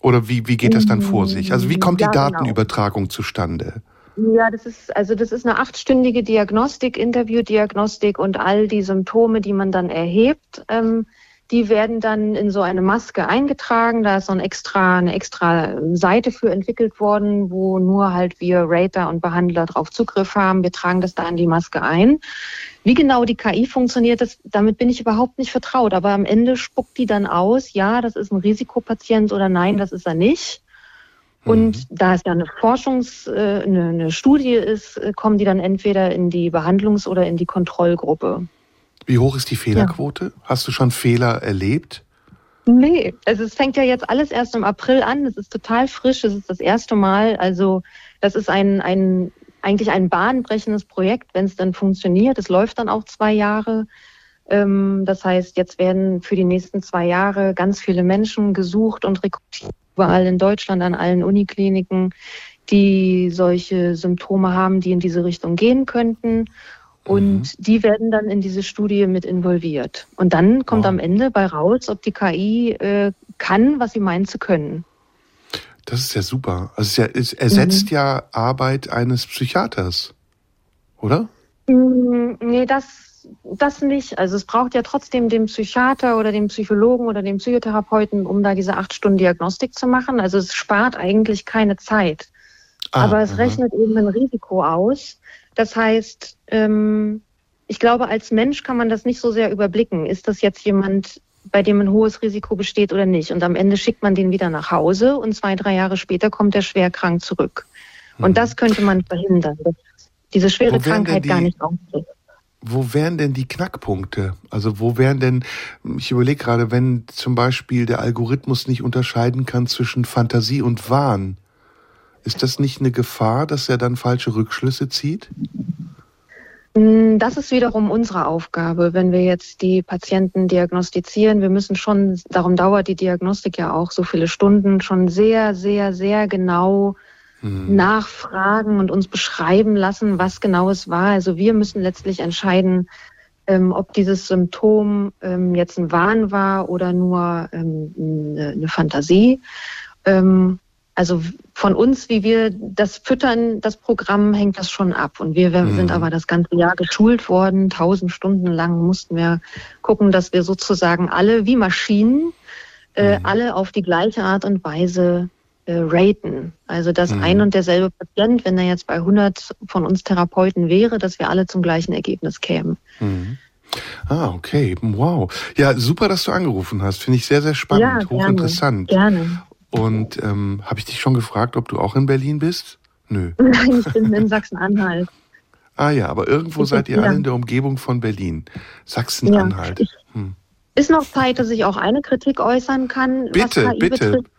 Oder wie, wie geht das dann vor sich? Also wie kommt die ja, genau. Datenübertragung genau. zustande? Ja, das ist, also das ist eine achtstündige Diagnostik, Interviewdiagnostik und all die Symptome, die man dann erhebt, ähm, die werden dann in so eine Maske eingetragen. Da ist so ein extra, eine extra Seite für entwickelt worden, wo nur halt wir Rater und Behandler drauf Zugriff haben. Wir tragen das da in die Maske ein. Wie genau die KI funktioniert, das, damit bin ich überhaupt nicht vertraut. Aber am Ende spuckt die dann aus, ja, das ist ein Risikopatient oder nein, das ist er nicht. Und mhm. da es ja eine Forschungs-, äh, eine, eine Studie ist, äh, kommen die dann entweder in die Behandlungs- oder in die Kontrollgruppe. Wie hoch ist die Fehlerquote? Ja. Hast du schon Fehler erlebt? Nee, also es fängt ja jetzt alles erst im April an. Es ist total frisch. Es ist das erste Mal. Also das ist ein, ein eigentlich ein bahnbrechendes Projekt, wenn es dann funktioniert. Es läuft dann auch zwei Jahre. Ähm, das heißt, jetzt werden für die nächsten zwei Jahre ganz viele Menschen gesucht und rekrutiert, überall in Deutschland an allen Unikliniken, die solche Symptome haben, die in diese Richtung gehen könnten. Und mhm. die werden dann in diese Studie mit involviert. Und dann kommt wow. am Ende bei raus, ob die KI äh, kann, was sie meint zu können. Das ist ja super. Also es, ja, es ersetzt mhm. ja Arbeit eines Psychiaters, oder? Mm, nee, das, das nicht. Also es braucht ja trotzdem den Psychiater oder den Psychologen oder den Psychotherapeuten, um da diese acht Stunden Diagnostik zu machen. Also es spart eigentlich keine Zeit. Ah, Aber es aha. rechnet eben ein Risiko aus. Das heißt, ähm, ich glaube, als Mensch kann man das nicht so sehr überblicken. Ist das jetzt jemand, bei dem ein hohes Risiko besteht oder nicht. Und am Ende schickt man den wieder nach Hause und zwei, drei Jahre später kommt er schwer krank zurück. Und mhm. das könnte man verhindern, dass diese schwere Krankheit die, gar nicht auftritt. Wo wären denn die Knackpunkte? Also wo wären denn, ich überlege gerade, wenn zum Beispiel der Algorithmus nicht unterscheiden kann zwischen Fantasie und Wahn, ist das nicht eine Gefahr, dass er dann falsche Rückschlüsse zieht? Mm, das ist wiederum unsere Aufgabe, wenn wir jetzt die Patienten diagnostizieren. Wir müssen schon, darum dauert die Diagnostik ja auch so viele Stunden, schon sehr, sehr, sehr genau mhm. nachfragen und uns beschreiben lassen, was genau es war. Also wir müssen letztlich entscheiden, ähm, ob dieses Symptom ähm, jetzt ein Wahn war oder nur ähm, eine, eine Fantasie. Ähm, also von uns, wie wir das füttern, das Programm, hängt das schon ab. Und wir, wir mhm. sind aber das ganze Jahr geschult worden. Tausend Stunden lang mussten wir gucken, dass wir sozusagen alle wie Maschinen äh, mhm. alle auf die gleiche Art und Weise äh, raten. Also dass mhm. ein und derselbe Patient, wenn er jetzt bei 100 von uns Therapeuten wäre, dass wir alle zum gleichen Ergebnis kämen. Mhm. Ah, okay. Wow. Ja, super, dass du angerufen hast. Finde ich sehr, sehr spannend, ja, gerne, hochinteressant. Gerne. Und ähm, habe ich dich schon gefragt, ob du auch in Berlin bist? Nö. Nein, ich bin in Sachsen-Anhalt. Ah ja, aber irgendwo ich seid ihr alle in der Umgebung von Berlin. Sachsen-Anhalt. Ja, hm. Ist noch Zeit, dass ich auch eine Kritik äußern kann? Bitte, bitte. Betrifft?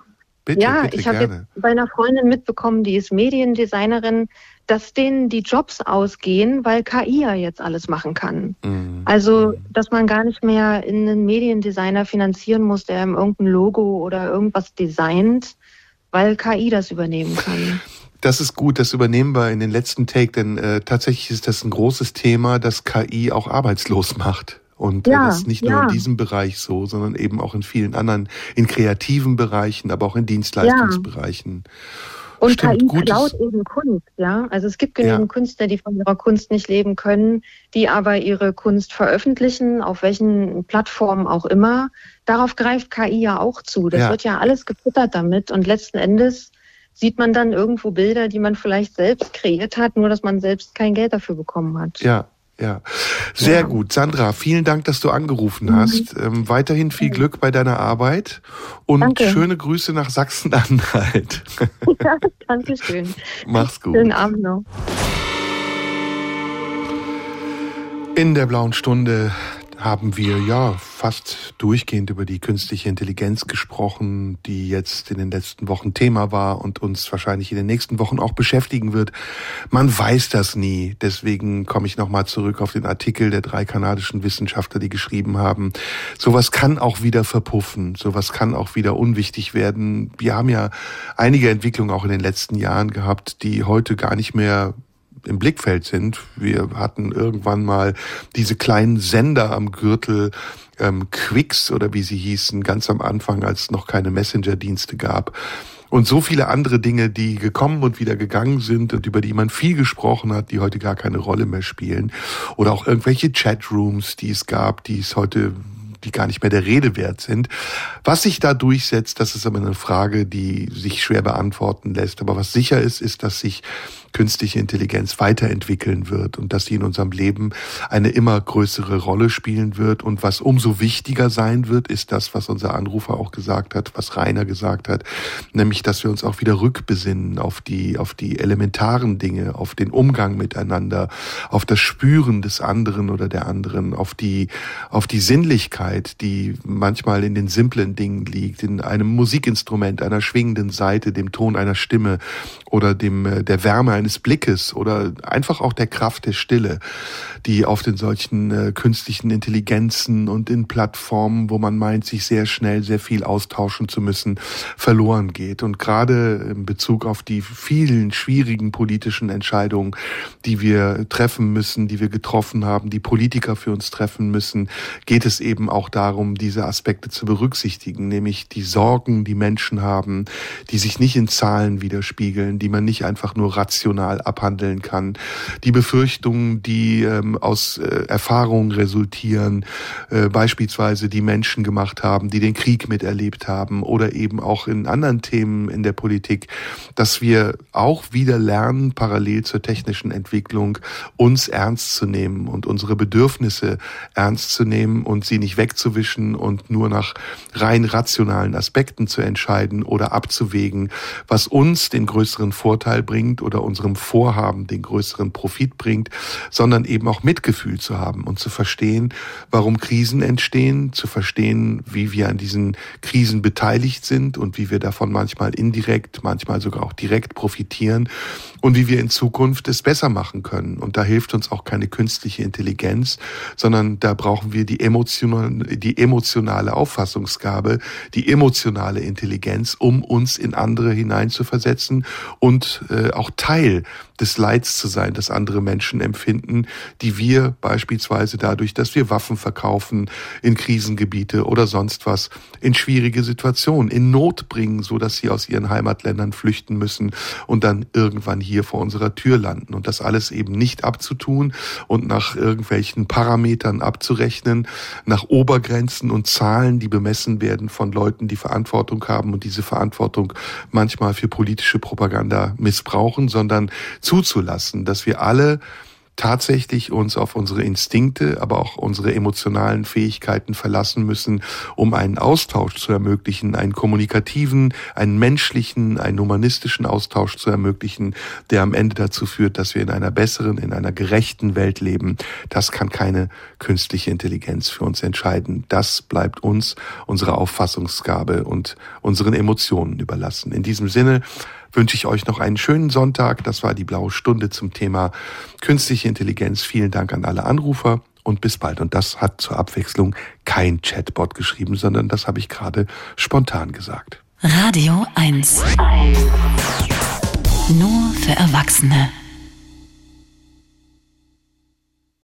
Bitte, ja, bitte, ich habe jetzt bei einer Freundin mitbekommen, die ist Mediendesignerin, dass denen die Jobs ausgehen, weil KI ja jetzt alles machen kann. Mhm. Also, dass man gar nicht mehr in einen Mediendesigner finanzieren muss, der ihm irgendein Logo oder irgendwas designt, weil KI das übernehmen kann. Das ist gut, das übernehmen wir in den letzten Take, denn äh, tatsächlich ist das ein großes Thema, das KI auch arbeitslos macht. Und ja, das ist nicht ja. nur in diesem Bereich so, sondern eben auch in vielen anderen, in kreativen Bereichen, aber auch in Dienstleistungsbereichen. Ja. Und Stimmt, KI gutes. klaut eben Kunst, ja. Also es gibt genügend ja. Künstler, die von ihrer Kunst nicht leben können, die aber ihre Kunst veröffentlichen, auf welchen Plattformen auch immer. Darauf greift KI ja auch zu. Das wird ja alles gefüttert damit und letzten Endes sieht man dann irgendwo Bilder, die man vielleicht selbst kreiert hat, nur dass man selbst kein Geld dafür bekommen hat. Ja, ja, sehr ja. gut. Sandra, vielen Dank, dass du angerufen mhm. hast. Ähm, weiterhin viel Glück bei deiner Arbeit und danke. schöne Grüße nach Sachsen-Anhalt. Ja, danke schön. Mach's gut. Schönen Abend noch. In der blauen Stunde haben wir ja fast durchgehend über die künstliche Intelligenz gesprochen, die jetzt in den letzten Wochen Thema war und uns wahrscheinlich in den nächsten Wochen auch beschäftigen wird. Man weiß das nie. Deswegen komme ich nochmal zurück auf den Artikel der drei kanadischen Wissenschaftler, die geschrieben haben. Sowas kann auch wieder verpuffen. Sowas kann auch wieder unwichtig werden. Wir haben ja einige Entwicklungen auch in den letzten Jahren gehabt, die heute gar nicht mehr im Blickfeld sind. Wir hatten irgendwann mal diese kleinen Sender am Gürtel, ähm, Quicks oder wie sie hießen, ganz am Anfang, als es noch keine Messenger-Dienste gab. Und so viele andere Dinge, die gekommen und wieder gegangen sind und über die man viel gesprochen hat, die heute gar keine Rolle mehr spielen. Oder auch irgendwelche Chatrooms, die es gab, die es heute die gar nicht mehr der Rede wert sind. Was sich da durchsetzt, das ist aber eine Frage, die sich schwer beantworten lässt. Aber was sicher ist, ist, dass sich künstliche Intelligenz weiterentwickeln wird und dass sie in unserem Leben eine immer größere Rolle spielen wird. Und was umso wichtiger sein wird, ist das, was unser Anrufer auch gesagt hat, was Rainer gesagt hat, nämlich, dass wir uns auch wieder rückbesinnen auf die, auf die elementaren Dinge, auf den Umgang miteinander, auf das Spüren des anderen oder der anderen, auf die, auf die Sinnlichkeit die manchmal in den simplen Dingen liegt, in einem Musikinstrument, einer schwingenden Seite, dem Ton einer Stimme oder dem äh, der Wärme eines Blickes oder einfach auch der Kraft der Stille, die auf den solchen äh, künstlichen Intelligenzen und in Plattformen, wo man meint, sich sehr schnell sehr viel austauschen zu müssen, verloren geht. Und gerade in Bezug auf die vielen schwierigen politischen Entscheidungen, die wir treffen müssen, die wir getroffen haben, die Politiker für uns treffen müssen, geht es eben auch darum, diese Aspekte zu berücksichtigen, nämlich die Sorgen, die Menschen haben, die sich nicht in Zahlen widerspiegeln, die man nicht einfach nur rational abhandeln kann, die Befürchtungen, die ähm, aus äh, Erfahrungen resultieren, äh, beispielsweise die Menschen gemacht haben, die den Krieg miterlebt haben oder eben auch in anderen Themen in der Politik, dass wir auch wieder lernen, parallel zur technischen Entwicklung, uns ernst zu nehmen und unsere Bedürfnisse ernst zu nehmen und sie nicht wegzuwischen und nur nach rein rationalen Aspekten zu entscheiden oder abzuwägen, was uns den größeren Vorteil bringt oder unserem Vorhaben den größeren Profit bringt, sondern eben auch Mitgefühl zu haben und zu verstehen, warum Krisen entstehen, zu verstehen, wie wir an diesen Krisen beteiligt sind und wie wir davon manchmal indirekt, manchmal sogar auch direkt profitieren und wie wir in Zukunft es besser machen können. Und da hilft uns auch keine künstliche Intelligenz, sondern da brauchen wir die emotionale, die emotionale Auffassungsgabe, die emotionale Intelligenz, um uns in andere hineinzuversetzen und äh, auch Teil des Leids zu sein, das andere Menschen empfinden, die wir beispielsweise dadurch, dass wir Waffen verkaufen in Krisengebiete oder sonst was, in schwierige Situationen, in Not bringen, so dass sie aus ihren Heimatländern flüchten müssen und dann irgendwann hier vor unserer Tür landen. Und das alles eben nicht abzutun und nach irgendwelchen Parametern abzurechnen, nach Obergrenzen und Zahlen, die bemessen werden von Leuten, die Verantwortung haben und diese Verantwortung manchmal für politische Propaganda missbrauchen, sondern zuzulassen, dass wir alle tatsächlich uns auf unsere Instinkte, aber auch unsere emotionalen Fähigkeiten verlassen müssen, um einen Austausch zu ermöglichen, einen kommunikativen, einen menschlichen, einen humanistischen Austausch zu ermöglichen, der am Ende dazu führt, dass wir in einer besseren, in einer gerechten Welt leben. Das kann keine künstliche Intelligenz für uns entscheiden. Das bleibt uns, unsere Auffassungsgabe und unseren Emotionen überlassen. In diesem Sinne wünsche ich euch noch einen schönen Sonntag. Das war die blaue Stunde zum Thema künstliche Intelligenz. Vielen Dank an alle Anrufer und bis bald. Und das hat zur Abwechslung kein Chatbot geschrieben, sondern das habe ich gerade spontan gesagt. Radio 1. Nur für Erwachsene.